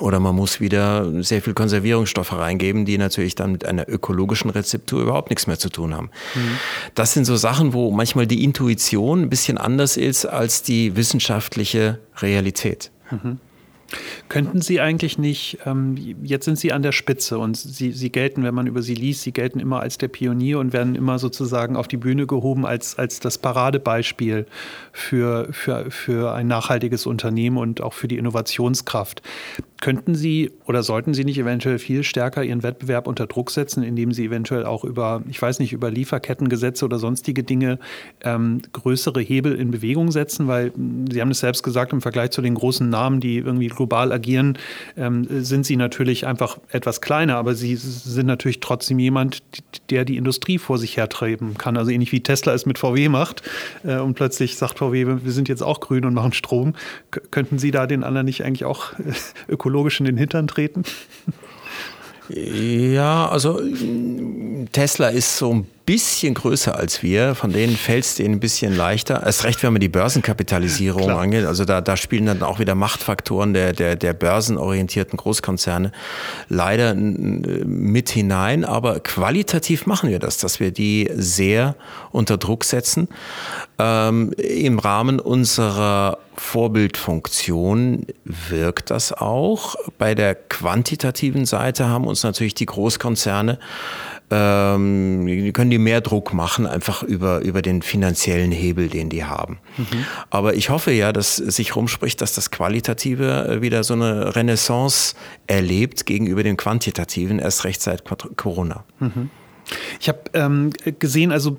oder man muss wieder sehr viel Konservierungsstoffe reingeben, die natürlich dann mit einer ökologischen Rezeptur überhaupt nichts mehr zu tun haben. Mhm. Das sind so Sachen, wo manchmal die Intuition ein bisschen anders ist als die wissenschaftliche Realität. Mhm. Könnten Sie eigentlich nicht, ähm, jetzt sind Sie an der Spitze und Sie, Sie gelten, wenn man über Sie liest, Sie gelten immer als der Pionier und werden immer sozusagen auf die Bühne gehoben als, als das Paradebeispiel für, für, für ein nachhaltiges Unternehmen und auch für die Innovationskraft. Könnten Sie oder sollten Sie nicht eventuell viel stärker Ihren Wettbewerb unter Druck setzen, indem Sie eventuell auch über, ich weiß nicht, über Lieferkettengesetze oder sonstige Dinge ähm, größere Hebel in Bewegung setzen? Weil Sie haben es selbst gesagt, im Vergleich zu den großen Namen, die irgendwie global agieren, ähm, sind Sie natürlich einfach etwas kleiner, aber Sie sind natürlich trotzdem jemand, der die Industrie vor sich hertreiben kann. Also ähnlich wie Tesla es mit VW macht äh, und plötzlich sagt VW, wir sind jetzt auch grün und machen Strom. Könnten Sie da den anderen nicht eigentlich auch äh, ökologisch in den Hintern treten? Ja, also Tesla ist so ein bisschen größer als wir, von denen fällt es denen ein bisschen leichter. Erst recht, wenn man die Börsenkapitalisierung Klar. angeht. Also da, da spielen dann auch wieder Machtfaktoren der, der, der börsenorientierten Großkonzerne leider mit hinein. Aber qualitativ machen wir das, dass wir die sehr unter Druck setzen. Ähm, Im Rahmen unserer Vorbildfunktion wirkt das auch. Bei der quantitativen Seite haben uns natürlich die Großkonzerne ähm, können die mehr Druck machen, einfach über, über den finanziellen Hebel, den die haben. Mhm. Aber ich hoffe ja, dass sich rumspricht, dass das Qualitative äh, wieder so eine Renaissance erlebt gegenüber dem Quantitativen, erst recht seit Corona. Mhm. Ich habe ähm, gesehen, also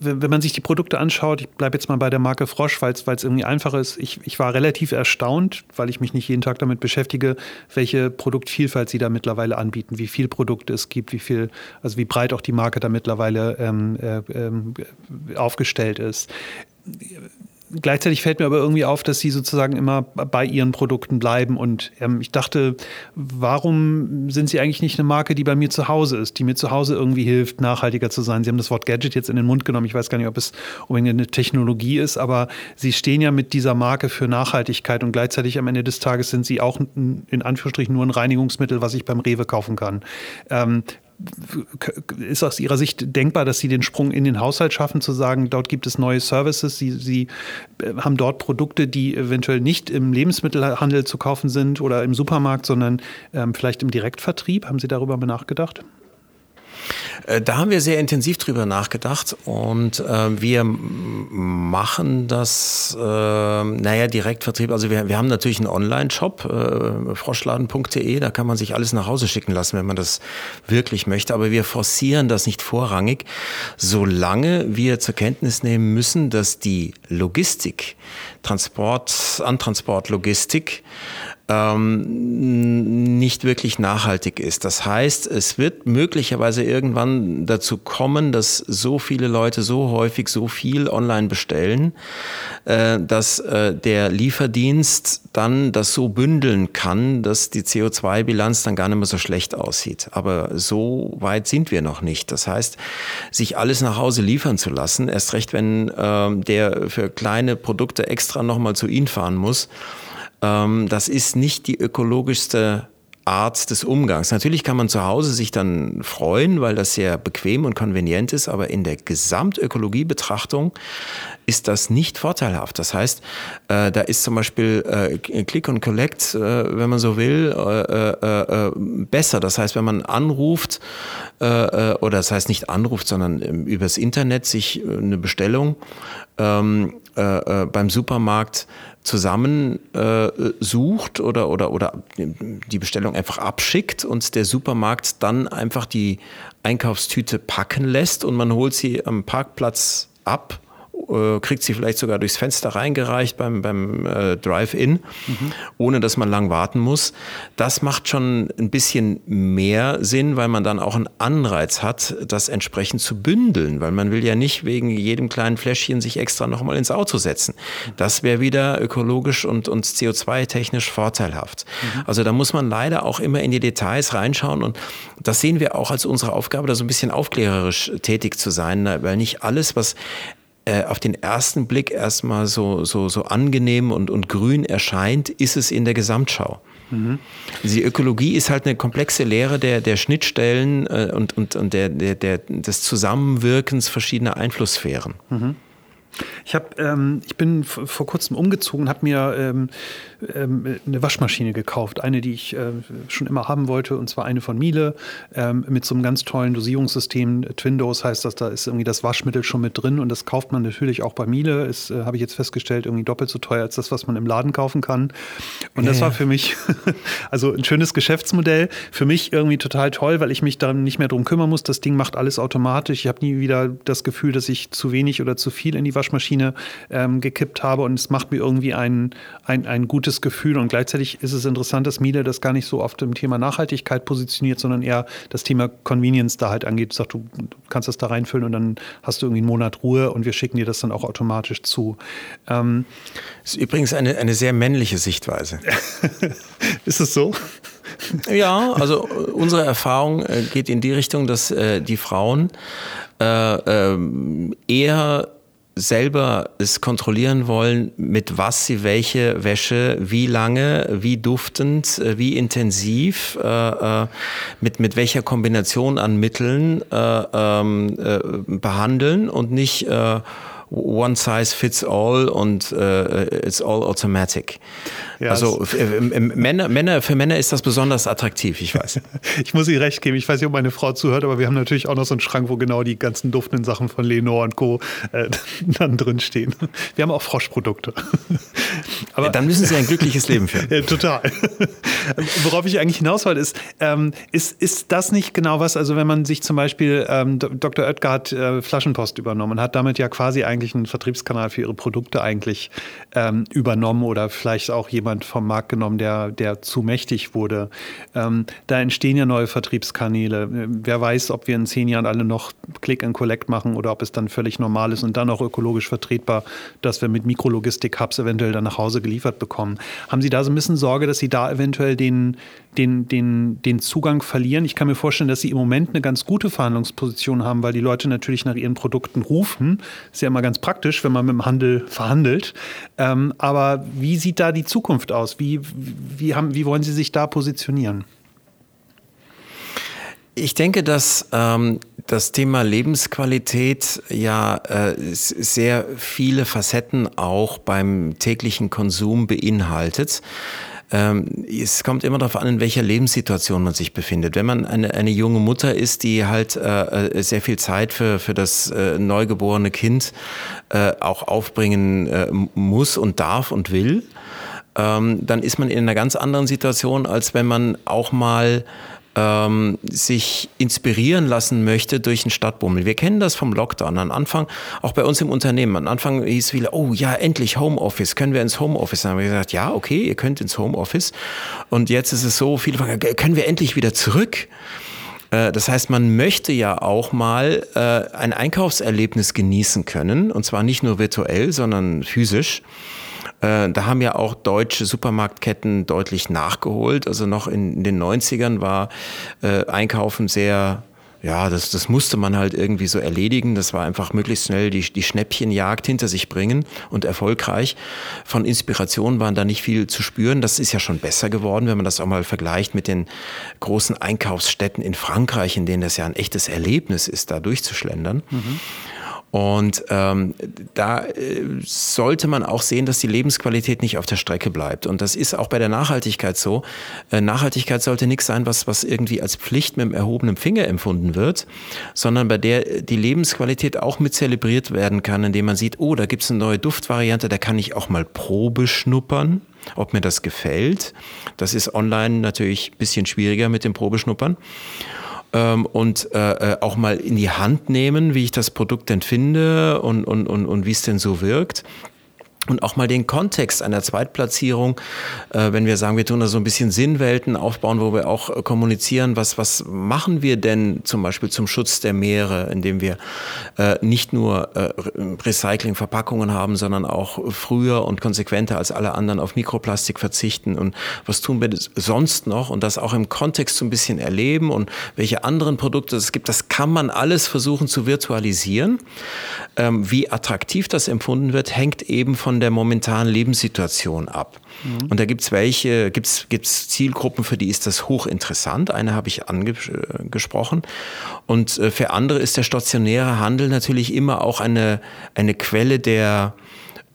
wenn man sich die Produkte anschaut, ich bleibe jetzt mal bei der Marke Frosch, weil es irgendwie einfacher ist. Ich, ich war relativ erstaunt, weil ich mich nicht jeden Tag damit beschäftige, welche Produktvielfalt sie da mittlerweile anbieten, wie viel Produkte es gibt, wie viel, also wie breit auch die Marke da mittlerweile ähm, äh, äh, aufgestellt ist gleichzeitig fällt mir aber irgendwie auf, dass sie sozusagen immer bei ihren Produkten bleiben. Und ähm, ich dachte, warum sind sie eigentlich nicht eine Marke, die bei mir zu Hause ist, die mir zu Hause irgendwie hilft, nachhaltiger zu sein? Sie haben das Wort Gadget jetzt in den Mund genommen. Ich weiß gar nicht, ob es unbedingt eine Technologie ist, aber sie stehen ja mit dieser Marke für Nachhaltigkeit und gleichzeitig am Ende des Tages sind sie auch in Anführungsstrichen nur ein Reinigungsmittel, was ich beim Rewe kaufen kann. Ähm, ist aus Ihrer Sicht denkbar, dass Sie den Sprung in den Haushalt schaffen, zu sagen, dort gibt es neue Services, Sie, Sie äh, haben dort Produkte, die eventuell nicht im Lebensmittelhandel zu kaufen sind oder im Supermarkt, sondern ähm, vielleicht im Direktvertrieb? Haben Sie darüber nachgedacht? Äh, da haben wir sehr intensiv drüber nachgedacht und äh, wir machen das, äh, naja, Direktvertrieb. Also wir, wir haben natürlich einen Online-Shop, äh, froschladen.de, da kann man sich alles nach Hause schicken lassen, wenn man das wirklich möchte. Aber wir forcieren das nicht vorrangig, solange wir zur Kenntnis nehmen müssen, dass die Logistik, Transport, Antransportlogistik, ähm, nicht wirklich nachhaltig ist. Das heißt, es wird möglicherweise irgendwann dazu kommen, dass so viele Leute so häufig so viel online bestellen, äh, dass äh, der Lieferdienst dann das so bündeln kann, dass die CO2-Bilanz dann gar nicht mehr so schlecht aussieht. Aber so weit sind wir noch nicht. Das heißt, sich alles nach Hause liefern zu lassen, erst recht, wenn äh, der für kleine Produkte extra nochmal zu Ihnen fahren muss, das ist nicht die ökologischste Art des Umgangs. Natürlich kann man zu Hause sich dann freuen, weil das sehr bequem und konvenient ist, aber in der Gesamtökologiebetrachtung ist das nicht vorteilhaft. Das heißt, äh, da ist zum Beispiel äh, Click und Collect, äh, wenn man so will, äh, äh, äh, besser. Das heißt, wenn man anruft, oder das heißt nicht anruft, sondern ähm, übers Internet sich eine Bestellung ähm, beim Supermarkt zusammen äh, oder, oder, oder die Bestellung einfach abschickt und der Supermarkt dann einfach die Einkaufstüte packen lässt und man holt sie am Parkplatz ab äh, kriegt sie vielleicht sogar durchs Fenster reingereicht beim, beim äh, Drive-In, mhm. ohne dass man lang warten muss. Das macht schon ein bisschen mehr Sinn, weil man dann auch einen Anreiz hat, das entsprechend zu bündeln, weil man will ja nicht wegen jedem kleinen Fläschchen sich extra nochmal ins Auto setzen. Das wäre wieder ökologisch und, und CO2-technisch vorteilhaft. Mhm. Also da muss man leider auch immer in die Details reinschauen und das sehen wir auch als unsere Aufgabe, da so ein bisschen aufklärerisch tätig zu sein, weil nicht alles, was äh, auf den ersten Blick erstmal so, so, so angenehm und, und grün erscheint, ist es in der Gesamtschau. Mhm. Die Ökologie ist halt eine komplexe Lehre der, der Schnittstellen äh, und, und, und der, der, der, des Zusammenwirkens verschiedener Einflusssphären. Mhm. Ich, hab, ähm, ich bin vor kurzem umgezogen, habe mir ähm, ähm, eine Waschmaschine gekauft. Eine, die ich äh, schon immer haben wollte, und zwar eine von Miele ähm, mit so einem ganz tollen Dosierungssystem. Twindos heißt das, da ist irgendwie das Waschmittel schon mit drin und das kauft man natürlich auch bei Miele. Ist, äh, habe ich jetzt festgestellt, irgendwie doppelt so teuer als das, was man im Laden kaufen kann. Und ja, das war für mich also ein schönes Geschäftsmodell. Für mich irgendwie total toll, weil ich mich da nicht mehr drum kümmern muss. Das Ding macht alles automatisch. Ich habe nie wieder das Gefühl, dass ich zu wenig oder zu viel in die Waschmaschine ähm, gekippt habe und es macht mir irgendwie ein, ein, ein gutes gutes Gefühl und gleichzeitig ist es interessant, dass Miele das gar nicht so oft im Thema Nachhaltigkeit positioniert, sondern eher das Thema Convenience da halt angeht. Sagt, du, kannst das da reinfüllen und dann hast du irgendwie einen Monat Ruhe und wir schicken dir das dann auch automatisch zu. Ähm, das ist übrigens eine, eine sehr männliche Sichtweise. ist es so? Ja, also äh, unsere Erfahrung äh, geht in die Richtung, dass äh, die Frauen äh, ähm, eher selber es kontrollieren wollen, mit was sie welche Wäsche, wie lange, wie duftend, äh, wie intensiv, äh, äh, mit, mit welcher Kombination an Mitteln äh, ähm, äh, behandeln und nicht äh, one size fits all und uh, it's all automatic. Ja, also Männer, Männer, für Männer ist das besonders attraktiv, ich weiß. ich muss ihr recht geben, ich weiß nicht, ob meine Frau zuhört, aber wir haben natürlich auch noch so einen Schrank, wo genau die ganzen duftenden Sachen von Lenore und Co. Äh, dann drin stehen. Wir haben auch Froschprodukte. aber, dann müssen Sie ein glückliches Leben führen. ja, total. Worauf ich eigentlich hinaus wollte, ist, ähm, ist, ist das nicht genau was, also wenn man sich zum Beispiel, ähm, Dr. Oetker hat äh, Flaschenpost übernommen und hat damit ja quasi eigentlich einen Vertriebskanal für ihre Produkte eigentlich ähm, übernommen oder vielleicht auch jemand vom Markt genommen, der, der zu mächtig wurde. Ähm, da entstehen ja neue Vertriebskanäle. Wer weiß, ob wir in zehn Jahren alle noch Click and Collect machen oder ob es dann völlig normal ist und dann auch ökologisch vertretbar, dass wir mit Mikrologistik-Hubs eventuell dann nach Hause geliefert bekommen. Haben Sie da so ein bisschen Sorge, dass Sie da eventuell den, den, den, den Zugang verlieren? Ich kann mir vorstellen, dass Sie im Moment eine ganz gute Verhandlungsposition haben, weil die Leute natürlich nach ihren Produkten rufen. Ist ja immer ganz praktisch, wenn man mit dem Handel verhandelt. Ähm, aber wie sieht da die Zukunft Zukunft aus? Wie, wie, haben, wie wollen Sie sich da positionieren? Ich denke, dass ähm, das Thema Lebensqualität ja äh, sehr viele Facetten auch beim täglichen Konsum beinhaltet. Ähm, es kommt immer darauf an, in welcher Lebenssituation man sich befindet. Wenn man eine, eine junge Mutter ist, die halt äh, äh sehr viel Zeit für, für das äh, neugeborene Kind äh, auch aufbringen äh, muss und darf und will, ähm, dann ist man in einer ganz anderen Situation, als wenn man auch mal ähm, sich inspirieren lassen möchte durch einen Stadtbummel. Wir kennen das vom Lockdown. Am Anfang, auch bei uns im Unternehmen, am Anfang hieß es wieder, oh ja, endlich Homeoffice, können wir ins Homeoffice? Dann haben wir gesagt, ja, okay, ihr könnt ins Homeoffice. Und jetzt ist es so, viele fragen, können wir endlich wieder zurück? Äh, das heißt, man möchte ja auch mal äh, ein Einkaufserlebnis genießen können, und zwar nicht nur virtuell, sondern physisch. Äh, da haben ja auch deutsche Supermarktketten deutlich nachgeholt. Also noch in, in den 90ern war äh, Einkaufen sehr ja, das, das musste man halt irgendwie so erledigen. Das war einfach möglichst schnell die, die Schnäppchenjagd hinter sich bringen und erfolgreich. Von Inspiration waren da nicht viel zu spüren. Das ist ja schon besser geworden, wenn man das auch mal vergleicht mit den großen Einkaufsstätten in Frankreich, in denen das ja ein echtes Erlebnis ist, da durchzuschlendern. Mhm. Und ähm, da äh, sollte man auch sehen, dass die Lebensqualität nicht auf der Strecke bleibt. Und das ist auch bei der Nachhaltigkeit so. Äh, Nachhaltigkeit sollte nichts sein, was, was irgendwie als Pflicht mit dem erhobenen Finger empfunden wird, sondern bei der die Lebensqualität auch mit zelebriert werden kann, indem man sieht, oh, da gibt es eine neue Duftvariante, da kann ich auch mal Probe schnuppern ob mir das gefällt. Das ist online natürlich ein bisschen schwieriger mit dem Probeschnuppern ähm, und äh, äh, auch mal in die Hand nehmen, wie ich das Produkt denn finde und, und, und, und wie es denn so wirkt und auch mal den Kontext einer Zweitplatzierung, äh, wenn wir sagen, wir tun da so ein bisschen Sinnwelten aufbauen, wo wir auch äh, kommunizieren, was, was machen wir denn zum Beispiel zum Schutz der Meere, indem wir äh, nicht nur äh, Recyclingverpackungen haben, sondern auch früher und konsequenter als alle anderen auf Mikroplastik verzichten und was tun wir sonst noch und das auch im Kontext so ein bisschen erleben und welche anderen Produkte es gibt, das kann man alles versuchen zu virtualisieren. Ähm, wie attraktiv das empfunden wird, hängt eben von von der momentanen Lebenssituation ab. Mhm. Und da gibt es welche, gibt es Zielgruppen, für die ist das hochinteressant. Eine habe ich angesprochen. Und äh, für andere ist der stationäre Handel natürlich immer auch eine, eine Quelle der,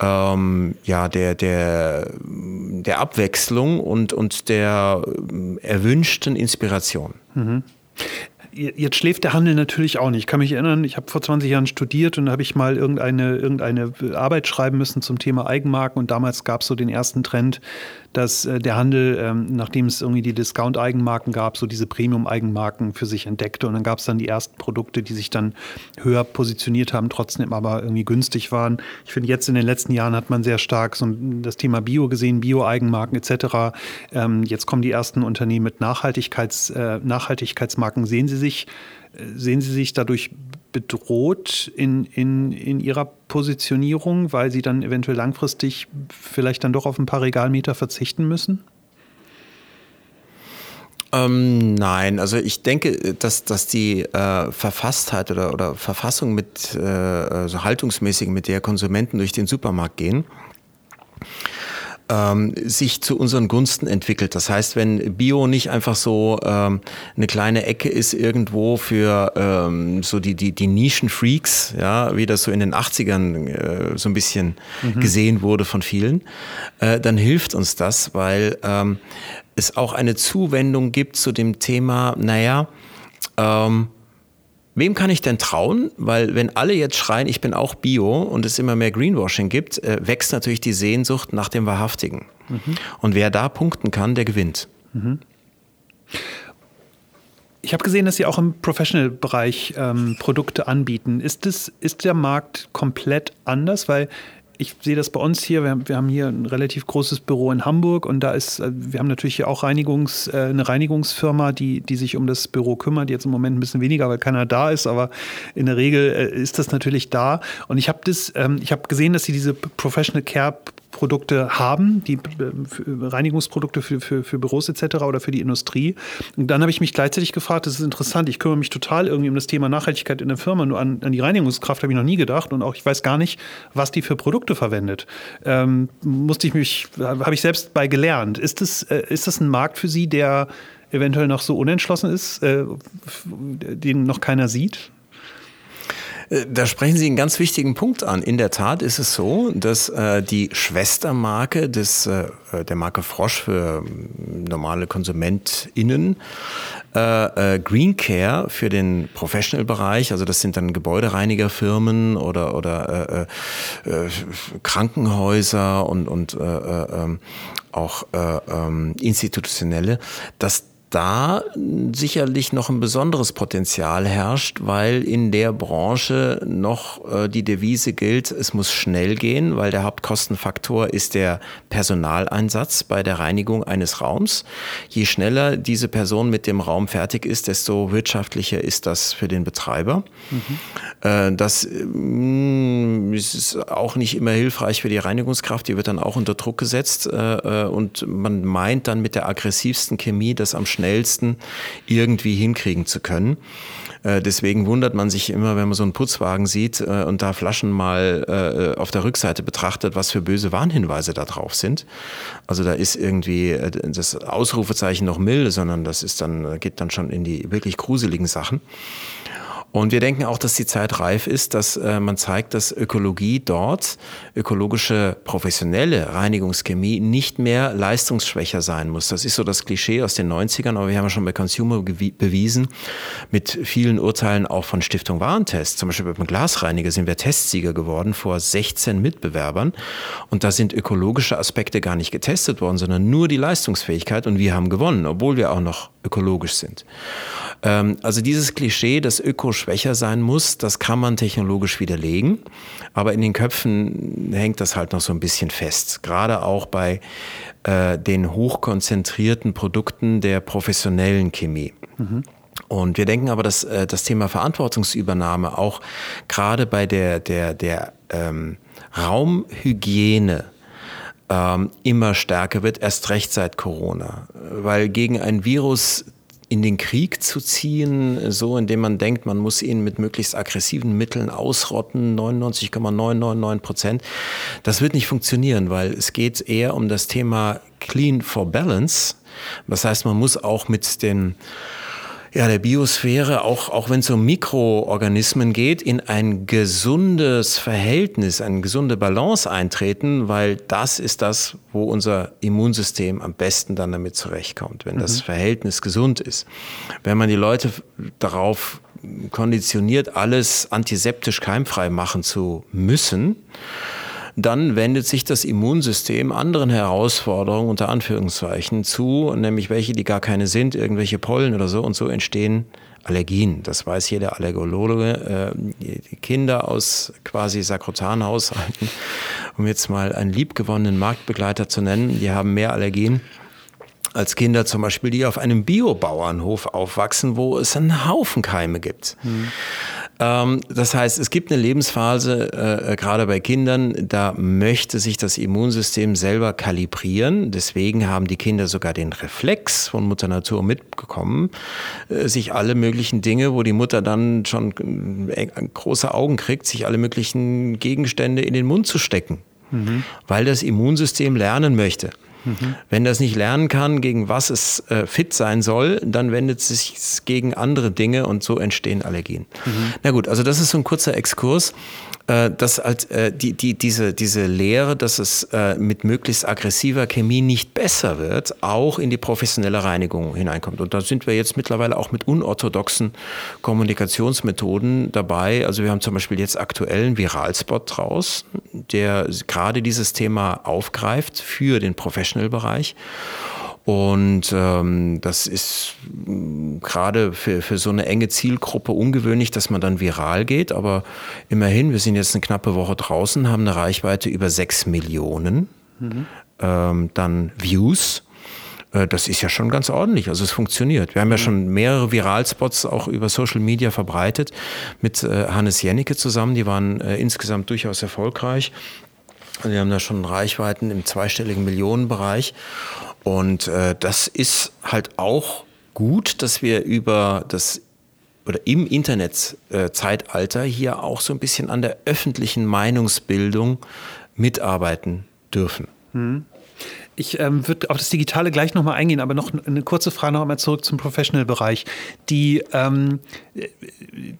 ähm, ja, der, der, der Abwechslung und, und der äh, erwünschten Inspiration. Mhm jetzt schläft der Handel natürlich auch nicht. Ich kann mich erinnern, ich habe vor 20 Jahren studiert und da habe ich mal irgendeine, irgendeine Arbeit schreiben müssen zum Thema Eigenmarken und damals gab es so den ersten Trend, dass äh, der Handel, ähm, nachdem es irgendwie die Discount-Eigenmarken gab, so diese Premium-Eigenmarken für sich entdeckte. Und dann gab es dann die ersten Produkte, die sich dann höher positioniert haben, trotzdem aber irgendwie günstig waren. Ich finde, jetzt in den letzten Jahren hat man sehr stark so das Thema Bio gesehen, Bio-Eigenmarken etc. Ähm, jetzt kommen die ersten Unternehmen mit Nachhaltigkeits, äh, Nachhaltigkeitsmarken. Sehen Sie sich, äh, sehen Sie sich dadurch bedroht in, in, in ihrer Positionierung, weil sie dann eventuell langfristig vielleicht dann doch auf ein paar Regalmeter verzichten müssen? Ähm, nein, also ich denke, dass, dass die äh, Verfasstheit oder, oder Verfassung mit, äh, so haltungsmäßig, mit der Konsumenten durch den Supermarkt gehen, ähm, sich zu unseren Gunsten entwickelt. Das heißt, wenn Bio nicht einfach so ähm, eine kleine Ecke ist irgendwo für ähm, so die, die, die Nischen-Freaks, ja, wie das so in den 80ern äh, so ein bisschen mhm. gesehen wurde von vielen, äh, dann hilft uns das, weil ähm, es auch eine Zuwendung gibt zu dem Thema, naja, ähm, Wem kann ich denn trauen? Weil wenn alle jetzt schreien, ich bin auch Bio und es immer mehr Greenwashing gibt, äh, wächst natürlich die Sehnsucht nach dem Wahrhaftigen. Mhm. Und wer da punkten kann, der gewinnt. Mhm. Ich habe gesehen, dass Sie auch im Professional-Bereich ähm, Produkte anbieten. Ist, das, ist der Markt komplett anders? Weil ich sehe das bei uns hier. Wir haben, hier ein relativ großes Büro in Hamburg und da ist, äh, wir haben natürlich hier auch Reinigungs, äh, eine Reinigungsfirma, die, die sich um das Büro kümmert. Jetzt im Moment ein bisschen weniger, weil keiner da ist, aber in der Regel äh, ist das natürlich da. Und ich habe das, ähm, ich habe gesehen, dass sie diese Professional Care Produkte haben, die Reinigungsprodukte für, für, für Büros etc. oder für die Industrie. Und dann habe ich mich gleichzeitig gefragt, das ist interessant, ich kümmere mich total irgendwie um das Thema Nachhaltigkeit in der Firma, nur an, an die Reinigungskraft habe ich noch nie gedacht und auch ich weiß gar nicht, was die für Produkte verwendet. Ähm, musste ich mich, habe ich selbst bei gelernt. Ist das, äh, ist das ein Markt für Sie, der eventuell noch so unentschlossen ist, äh, den noch keiner sieht? Äh, da sprechen Sie einen ganz wichtigen Punkt an. In der Tat ist es so, dass äh, die Schwestermarke des, äh, der Marke Frosch für ähm, normale KonsumentInnen äh, äh, Green Care für den Professional-Bereich, also das sind dann Gebäudereinigerfirmen oder, oder äh, äh, Krankenhäuser und, und äh, ähm, auch ähm, institutionelle, dass da sicherlich noch ein besonderes Potenzial herrscht, weil in der Branche noch äh, die Devise gilt, es muss schnell gehen, weil der Hauptkostenfaktor ist der Personaleinsatz bei der Reinigung eines Raums. Je schneller diese Person mit dem Raum fertig ist, desto wirtschaftlicher ist das für den Betreiber. Mhm. Äh, das mm, ist auch nicht immer hilfreich für die Reinigungskraft, die wird dann auch unter Druck gesetzt äh, und man meint dann mit der aggressivsten Chemie das am schnellsten irgendwie hinkriegen zu können. Äh, deswegen wundert man sich immer, wenn man so einen Putzwagen sieht äh, und da Flaschen mal äh, auf der Rückseite betrachtet, was für böse Warnhinweise da drauf sind. Also da ist irgendwie das Ausrufezeichen noch milde, sondern das ist dann, geht dann schon in die wirklich gruseligen Sachen. Und wir denken auch, dass die Zeit reif ist, dass äh, man zeigt, dass Ökologie dort, ökologische professionelle Reinigungschemie nicht mehr leistungsschwächer sein muss. Das ist so das Klischee aus den 90ern, aber wir haben ja schon bei Consumer bewiesen, mit vielen Urteilen auch von Stiftung Warentest. Zum Beispiel beim Glasreiniger sind wir Testsieger geworden vor 16 Mitbewerbern. Und da sind ökologische Aspekte gar nicht getestet worden, sondern nur die Leistungsfähigkeit. Und wir haben gewonnen, obwohl wir auch noch ökologisch sind. Ähm, also dieses Klischee, dass Öko schwächer sein muss, das kann man technologisch widerlegen. Aber in den Köpfen hängt das halt noch so ein bisschen fest. Gerade auch bei äh, den hochkonzentrierten Produkten der professionellen Chemie. Mhm. Und wir denken aber, dass äh, das Thema Verantwortungsübernahme auch gerade bei der, der, der ähm, Raumhygiene ähm, immer stärker wird, erst recht seit Corona. Weil gegen ein Virus in den Krieg zu ziehen, so indem man denkt, man muss ihn mit möglichst aggressiven Mitteln ausrotten, 99,999 Prozent. Das wird nicht funktionieren, weil es geht eher um das Thema Clean for Balance. Das heißt, man muss auch mit den ja, der Biosphäre, auch, auch wenn es um Mikroorganismen geht, in ein gesundes Verhältnis, eine gesunde Balance eintreten, weil das ist das, wo unser Immunsystem am besten dann damit zurechtkommt, wenn mhm. das Verhältnis gesund ist. Wenn man die Leute darauf konditioniert, alles antiseptisch keimfrei machen zu müssen, dann wendet sich das Immunsystem anderen Herausforderungen unter Anführungszeichen zu, nämlich welche, die gar keine sind, irgendwelche Pollen oder so. Und so entstehen Allergien. Das weiß jeder Allergologe. Äh, Kinder aus quasi Sakrotanhaushalten, um jetzt mal einen liebgewonnenen Marktbegleiter zu nennen, die haben mehr Allergien als Kinder zum Beispiel, die auf einem Biobauernhof aufwachsen, wo es einen Haufen Keime gibt. Mhm. Ähm, das heißt, es gibt eine Lebensphase, äh, gerade bei Kindern, da möchte sich das Immunsystem selber kalibrieren. Deswegen haben die Kinder sogar den Reflex von Mutter Natur mitbekommen, äh, sich alle möglichen Dinge, wo die Mutter dann schon äh, große Augen kriegt, sich alle möglichen Gegenstände in den Mund zu stecken. mhm. weil das Immunsystem lernen möchte. Mhm. Wenn das nicht lernen kann, gegen was es äh, fit sein soll, dann wendet es sich gegen andere Dinge und so entstehen Allergien. Mhm. Na gut, also das ist so ein kurzer Exkurs äh, dass halt, äh, die, die, diese, diese Lehre, dass es äh, mit möglichst aggressiver Chemie nicht besser wird, auch in die professionelle Reinigung hineinkommt. Und da sind wir jetzt mittlerweile auch mit unorthodoxen Kommunikationsmethoden dabei. Also wir haben zum Beispiel jetzt aktuell einen Viralspot draus, der gerade dieses Thema aufgreift für den Professional-Bereich. Und ähm, das ist mm, gerade für, für so eine enge Zielgruppe ungewöhnlich, dass man dann viral geht. Aber immerhin, wir sind jetzt eine knappe Woche draußen, haben eine Reichweite über sechs Millionen mhm. ähm, dann Views. Äh, das ist ja schon ganz ordentlich. Also es funktioniert. Wir haben ja mhm. schon mehrere Viralspots auch über Social Media verbreitet mit äh, Hannes Jennecke zusammen. Die waren äh, insgesamt durchaus erfolgreich. Wir haben da schon Reichweiten im zweistelligen Millionenbereich. Und äh, das ist halt auch gut, dass wir über das oder im Internetzeitalter äh, hier auch so ein bisschen an der öffentlichen Meinungsbildung mitarbeiten dürfen. Hm. Ich ähm, würde auf das Digitale gleich nochmal eingehen, aber noch eine kurze Frage noch einmal zurück zum Professional-Bereich. Die, ähm,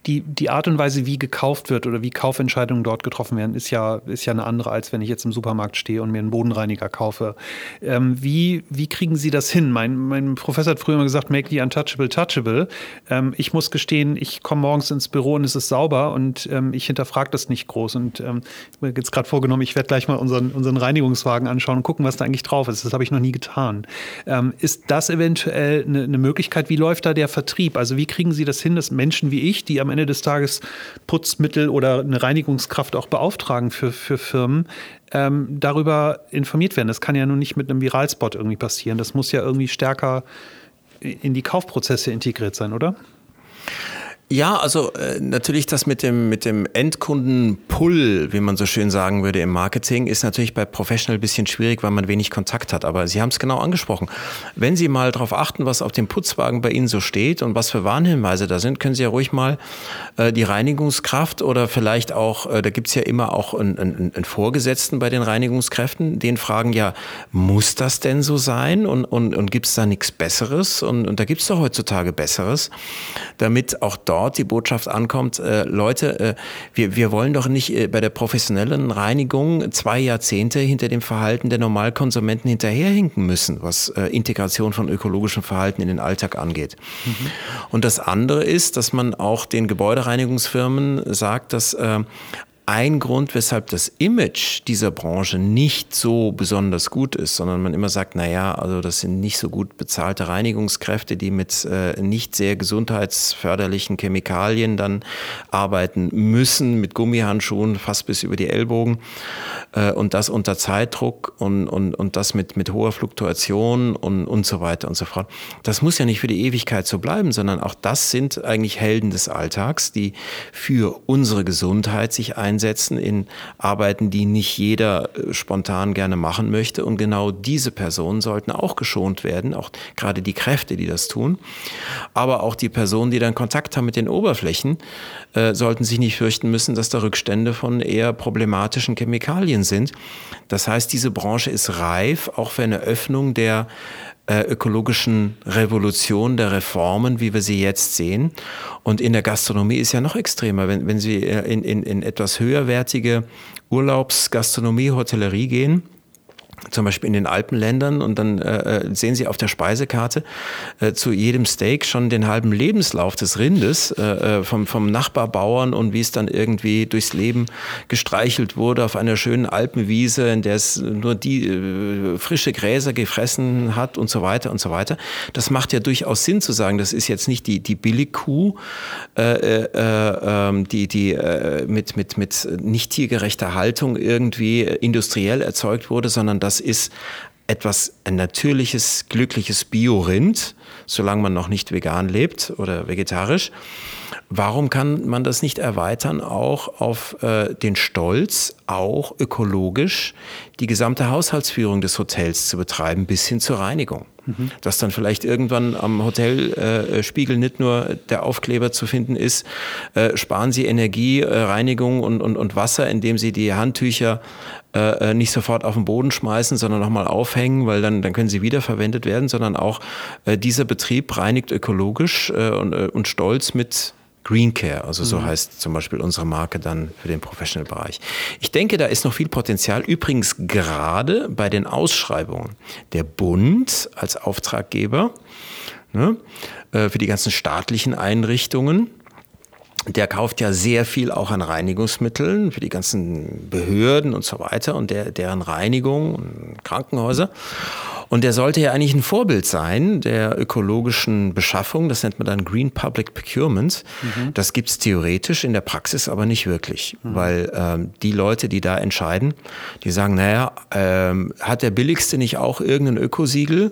die, die Art und Weise, wie gekauft wird oder wie Kaufentscheidungen dort getroffen werden, ist ja, ist ja eine andere, als wenn ich jetzt im Supermarkt stehe und mir einen Bodenreiniger kaufe. Ähm, wie, wie kriegen Sie das hin? Mein, mein Professor hat früher immer gesagt, make the untouchable touchable. Ähm, ich muss gestehen, ich komme morgens ins Büro und es ist sauber und ähm, ich hinterfrage das nicht groß. Und ähm, ich habe mir jetzt gerade vorgenommen, ich werde gleich mal unseren, unseren Reinigungswagen anschauen und gucken, was da eigentlich drauf ist. Das habe ich noch nie getan. Ähm, ist das eventuell eine, eine, Möglichkeit? Wie läuft da der Vertrieb? Also wie kriegen Sie das hin, dass Menschen wie ich, die am Ende des Tages Putzmittel oder eine Reinigungskraft auch beauftragen für, für Firmen, ähm, darüber informiert werden? Das kann ja nun nicht mit einem Viralspot irgendwie passieren. Das muss ja irgendwie stärker in die Kaufprozesse integriert sein, oder? Ja, also äh, natürlich das mit dem, mit dem Endkunden-Pull, wie man so schön sagen würde im Marketing, ist natürlich bei Professional ein bisschen schwierig, weil man wenig Kontakt hat. Aber Sie haben es genau angesprochen. Wenn Sie mal darauf achten, was auf dem Putzwagen bei Ihnen so steht und was für Warnhinweise da sind, können Sie ja ruhig mal äh, die Reinigungskraft oder vielleicht auch, äh, da gibt's ja immer auch einen, einen, einen Vorgesetzten bei den Reinigungskräften, den fragen ja, muss das denn so sein und, und, und gibt's da nichts Besseres? Und, und da gibt's doch heutzutage Besseres, damit auch dort dort die Botschaft ankommt, äh, Leute, äh, wir, wir wollen doch nicht äh, bei der professionellen Reinigung zwei Jahrzehnte hinter dem Verhalten der Normalkonsumenten hinterherhinken müssen, was äh, Integration von ökologischem Verhalten in den Alltag angeht. Mhm. Und das andere ist, dass man auch den Gebäudereinigungsfirmen sagt, dass äh, ein Grund, weshalb das Image dieser Branche nicht so besonders gut ist, sondern man immer sagt, naja, also das sind nicht so gut bezahlte Reinigungskräfte, die mit äh, nicht sehr gesundheitsförderlichen Chemikalien dann arbeiten müssen, mit Gummihandschuhen fast bis über die Ellbogen äh, und das unter Zeitdruck und, und, und das mit, mit hoher Fluktuation und, und so weiter und so fort. Das muss ja nicht für die Ewigkeit so bleiben, sondern auch das sind eigentlich Helden des Alltags, die für unsere Gesundheit sich einsetzen einsetzen in Arbeiten, die nicht jeder äh, spontan gerne machen möchte. Und genau diese Personen sollten auch geschont werden, auch gerade die Kräfte, die das tun. Aber auch die Personen, die dann Kontakt haben mit den Oberflächen, äh, sollten sich nicht fürchten müssen, dass da Rückstände von eher problematischen Chemikalien sind. Das heißt, diese Branche ist reif, auch für eine Öffnung der äh, ökologischen Revolution der Reformen, wie wir sie jetzt sehen. Und in der Gastronomie ist ja noch extremer. Wenn, wenn Sie äh, in, in, in etwas höherwertige Urlaubsgastronomie, Hotellerie gehen, zum Beispiel in den Alpenländern und dann äh, äh, sehen Sie auf der Speisekarte äh, zu jedem Steak schon den halben Lebenslauf des Rindes äh, äh, vom, vom Nachbarbauern und wie es dann irgendwie durchs Leben gestreichelt wurde auf einer schönen Alpenwiese, in der es nur die äh, frische Gräser gefressen hat und so weiter und so weiter. Das macht ja durchaus Sinn zu sagen, das ist jetzt nicht die, die Billigkuh, äh, äh, ähm, die, die mit, mit, mit nicht tiergerechter Haltung irgendwie industriell erzeugt wurde, sondern das das ist etwas, ein natürliches, glückliches Biorind, solange man noch nicht vegan lebt oder vegetarisch. Warum kann man das nicht erweitern auch auf äh, den Stolz, auch ökologisch die gesamte Haushaltsführung des Hotels zu betreiben, bis hin zur Reinigung? Mhm. Dass dann vielleicht irgendwann am Hotelspiegel äh, nicht nur der Aufkleber zu finden ist, äh, sparen Sie Energie, äh, Reinigung und, und, und Wasser, indem Sie die Handtücher äh, äh, nicht sofort auf den Boden schmeißen, sondern nochmal aufhängen, weil dann, dann können sie wiederverwendet werden, sondern auch äh, dieser Betrieb reinigt ökologisch äh, und, äh, und stolz mit Green Care, also so mhm. heißt zum Beispiel unsere Marke dann für den Professional-Bereich. Ich denke, da ist noch viel Potenzial. Übrigens gerade bei den Ausschreibungen. Der Bund als Auftraggeber ne, äh, für die ganzen staatlichen Einrichtungen der kauft ja sehr viel auch an Reinigungsmitteln für die ganzen Behörden und so weiter und der, deren Reinigung und Krankenhäuser. Und der sollte ja eigentlich ein Vorbild sein der ökologischen Beschaffung. Das nennt man dann Green Public Procurement. Mhm. Das gibt's theoretisch, in der Praxis aber nicht wirklich. Mhm. Weil ähm, die Leute, die da entscheiden, die sagen, naja, ähm, hat der Billigste nicht auch irgendein Ökosiegel?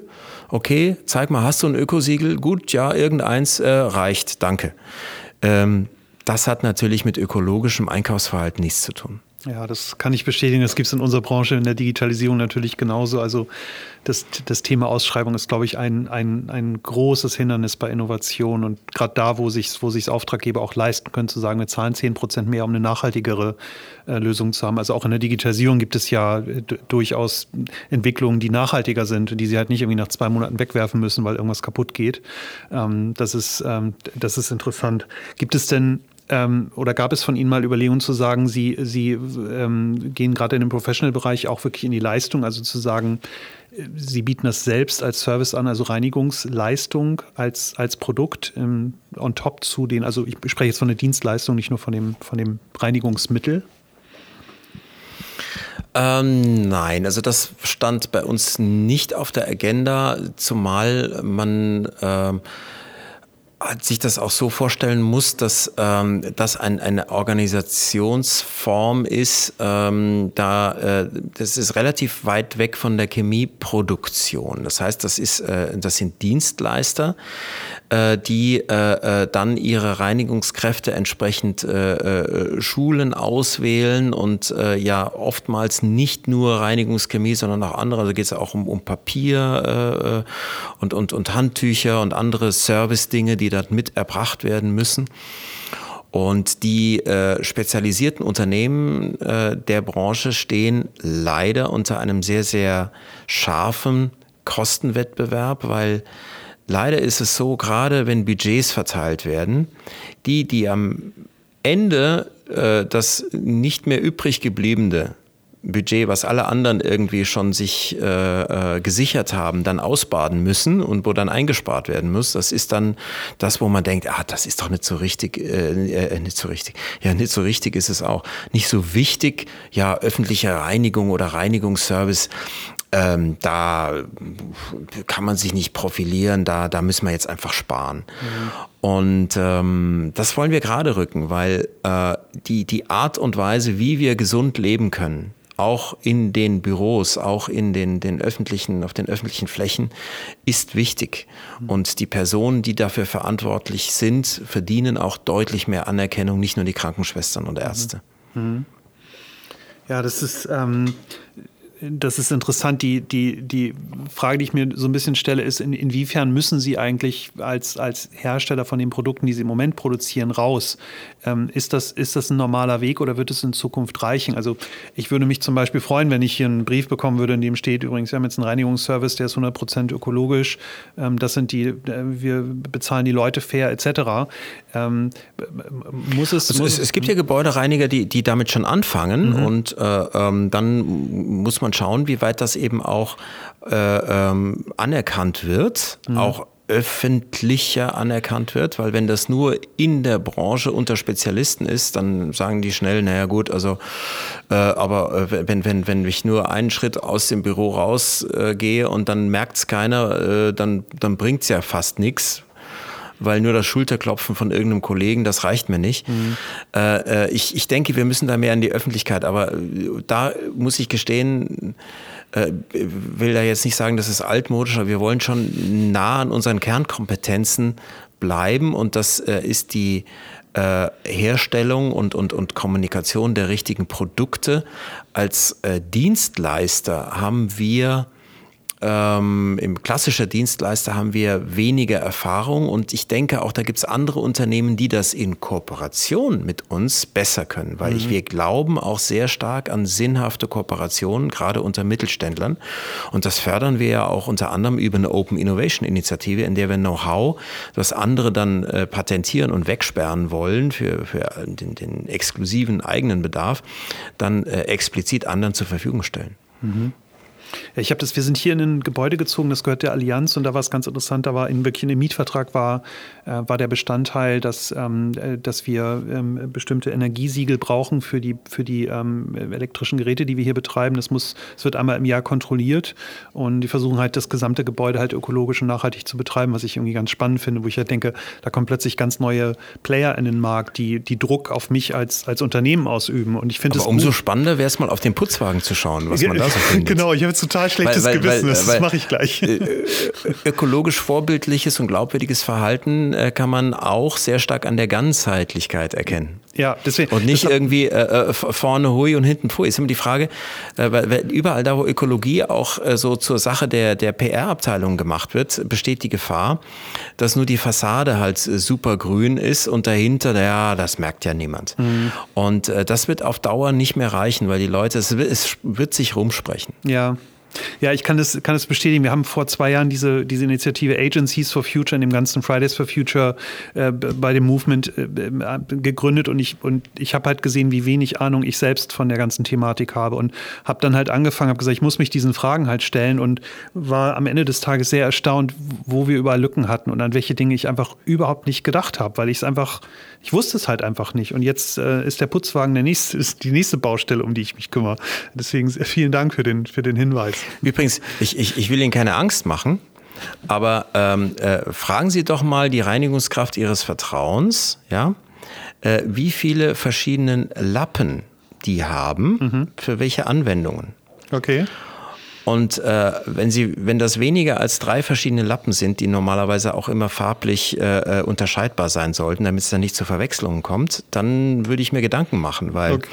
Okay, zeig mal, hast du ein Ökosiegel? Gut, ja, irgendeins äh, reicht, danke. Ähm, das hat natürlich mit ökologischem Einkaufsverhalten nichts zu tun. Ja, das kann ich bestätigen. Das gibt es in unserer Branche in der Digitalisierung natürlich genauso. Also das, das Thema Ausschreibung ist, glaube ich, ein, ein, ein großes Hindernis bei Innovation. Und gerade da, wo sich wo sich's Auftraggeber auch leisten können, zu sagen, wir zahlen 10 Prozent mehr, um eine nachhaltigere äh, Lösung zu haben. Also auch in der Digitalisierung gibt es ja äh, durchaus Entwicklungen, die nachhaltiger sind, die sie halt nicht irgendwie nach zwei Monaten wegwerfen müssen, weil irgendwas kaputt geht. Ähm, das, ist, ähm, das ist interessant. Gibt es denn ähm, oder gab es von Ihnen mal Überlegungen zu sagen, Sie, Sie ähm, gehen gerade in dem Professional-Bereich auch wirklich in die Leistung, also zu sagen, Sie bieten das selbst als Service an, also Reinigungsleistung als, als Produkt ähm, on top zu den, also ich spreche jetzt von der Dienstleistung, nicht nur von dem, von dem Reinigungsmittel. Ähm, nein, also das stand bei uns nicht auf der Agenda, zumal man ähm, sich das auch so vorstellen muss, dass ähm, das ein, eine Organisationsform ist, ähm, da äh, das ist relativ weit weg von der Chemieproduktion. Das heißt, das ist äh, das sind Dienstleister, äh, die äh, äh, dann ihre Reinigungskräfte entsprechend äh, schulen, auswählen und ja oftmals nicht nur Reinigungschemie, sondern auch andere. Also geht es auch um, um Papier und, und, und Handtücher und andere Service-Dinge, die dort mit erbracht werden müssen. Und die äh, spezialisierten Unternehmen äh, der Branche stehen leider unter einem sehr, sehr scharfen Kostenwettbewerb, weil Leider ist es so, gerade wenn Budgets verteilt werden, die, die am Ende äh, das nicht mehr übrig gebliebene Budget, was alle anderen irgendwie schon sich äh, äh, gesichert haben, dann ausbaden müssen und wo dann eingespart werden muss. Das ist dann das, wo man denkt, ah, das ist doch nicht so richtig, äh, äh, nicht so richtig. Ja, nicht so richtig ist es auch. Nicht so wichtig, ja, öffentliche Reinigung oder Reinigungsservice ähm, da kann man sich nicht profilieren, da, da müssen wir jetzt einfach sparen. Mhm. Und ähm, das wollen wir gerade rücken, weil äh, die, die Art und Weise, wie wir gesund leben können, auch in den Büros, auch in den, den öffentlichen, auf den öffentlichen Flächen, ist wichtig. Mhm. Und die Personen, die dafür verantwortlich sind, verdienen auch deutlich mehr Anerkennung, nicht nur die Krankenschwestern und Ärzte. Mhm. Ja, das ist ähm, das ist interessant. Die, die, die Frage, die ich mir so ein bisschen stelle, ist, in, inwiefern müssen Sie eigentlich als, als Hersteller von den Produkten, die Sie im Moment produzieren, raus? Ähm, ist, das, ist das ein normaler Weg oder wird es in Zukunft reichen? Also ich würde mich zum Beispiel freuen, wenn ich hier einen Brief bekommen würde, in dem steht, übrigens, wir haben jetzt einen Reinigungsservice, der ist 100% ökologisch. Ähm, das sind die, äh, wir bezahlen die Leute fair etc. Ähm, muss es, also muss es, es, gibt ja Gebäudereiniger, die, die damit schon anfangen mhm. und äh, ähm, dann muss man man schauen, wie weit das eben auch äh, ähm, anerkannt wird, mhm. auch öffentlicher anerkannt wird, weil wenn das nur in der Branche unter Spezialisten ist, dann sagen die schnell, naja gut, also äh, aber äh, wenn, wenn, wenn ich nur einen Schritt aus dem Büro rausgehe äh, und dann merkt es keiner, äh, dann, dann bringt es ja fast nichts, weil nur das Schulterklopfen von irgendeinem Kollegen, das reicht mir nicht. Mhm. Äh, äh, ich, ich denke, wir müssen da mehr in die Öffentlichkeit, aber äh, da muss ich gestehen, äh, will da jetzt nicht sagen, das ist altmodisch, aber wir wollen schon nah an unseren Kernkompetenzen bleiben und das äh, ist die äh, Herstellung und, und, und Kommunikation der richtigen Produkte. Als äh, Dienstleister haben wir ähm, im klassischer Dienstleister haben wir weniger Erfahrung und ich denke auch, da gibt es andere Unternehmen, die das in Kooperation mit uns besser können, weil mhm. ich, wir glauben auch sehr stark an sinnhafte Kooperationen, gerade unter Mittelständlern. Und das fördern wir ja auch unter anderem über eine Open Innovation Initiative, in der wir Know-how, das andere dann äh, patentieren und wegsperren wollen für, für den, den exklusiven eigenen Bedarf, dann äh, explizit anderen zur Verfügung stellen. Mhm. Ja, ich habe das, wir sind hier in ein Gebäude gezogen, das gehört der Allianz und da war es ganz interessant, da war in wirklich in dem Mietvertrag war, äh, war der Bestandteil, dass, ähm, äh, dass wir ähm, bestimmte Energiesiegel brauchen für die, für die ähm, elektrischen Geräte, die wir hier betreiben. Das muss, es wird einmal im Jahr kontrolliert und die versuchen halt das gesamte Gebäude halt ökologisch und nachhaltig zu betreiben, was ich irgendwie ganz spannend finde, wo ich halt denke, da kommen plötzlich ganz neue Player in den Markt, die, die Druck auf mich als, als Unternehmen ausüben. Und ich finde es umso spannender wäre es mal auf den Putzwagen zu schauen, was man da so findet. Genau, ich habe total schlechtes weil, weil, Gewissen, weil, das mache ich gleich. Äh, ökologisch vorbildliches und glaubwürdiges Verhalten äh, kann man auch sehr stark an der Ganzheitlichkeit erkennen. Ja, deswegen. Und nicht irgendwie äh, äh vorne hui und hinten pfui. Ist immer die Frage, äh, weil überall da, wo Ökologie auch äh, so zur Sache der, der PR-Abteilung gemacht wird, besteht die Gefahr, dass nur die Fassade halt super grün ist und dahinter, ja, das merkt ja niemand. Mhm. Und äh, das wird auf Dauer nicht mehr reichen, weil die Leute, es, es wird sich rumsprechen. Ja. Ja, ich kann das, kann das bestätigen. Wir haben vor zwei Jahren diese, diese Initiative Agencies for Future in dem ganzen Fridays for Future äh, bei dem Movement äh, äh gegründet und ich, und ich habe halt gesehen, wie wenig Ahnung ich selbst von der ganzen Thematik habe und habe dann halt angefangen, habe gesagt, ich muss mich diesen Fragen halt stellen und war am Ende des Tages sehr erstaunt, wo wir überall Lücken hatten und an welche Dinge ich einfach überhaupt nicht gedacht habe, weil ich es einfach, ich wusste es halt einfach nicht. Und jetzt äh, ist der Putzwagen der nächste, ist die nächste Baustelle, um die ich mich kümmere. Deswegen vielen Dank für den, für den Hinweis. Übrigens, ich, ich, ich will Ihnen keine Angst machen, aber ähm, äh, fragen Sie doch mal die Reinigungskraft Ihres Vertrauens, ja, äh, wie viele verschiedene Lappen die haben, mhm. für welche Anwendungen. Okay. Und äh, wenn sie, wenn das weniger als drei verschiedene Lappen sind, die normalerweise auch immer farblich äh, äh unterscheidbar sein sollten, damit es dann nicht zu Verwechslungen kommt, dann würde ich mir Gedanken machen, weil okay.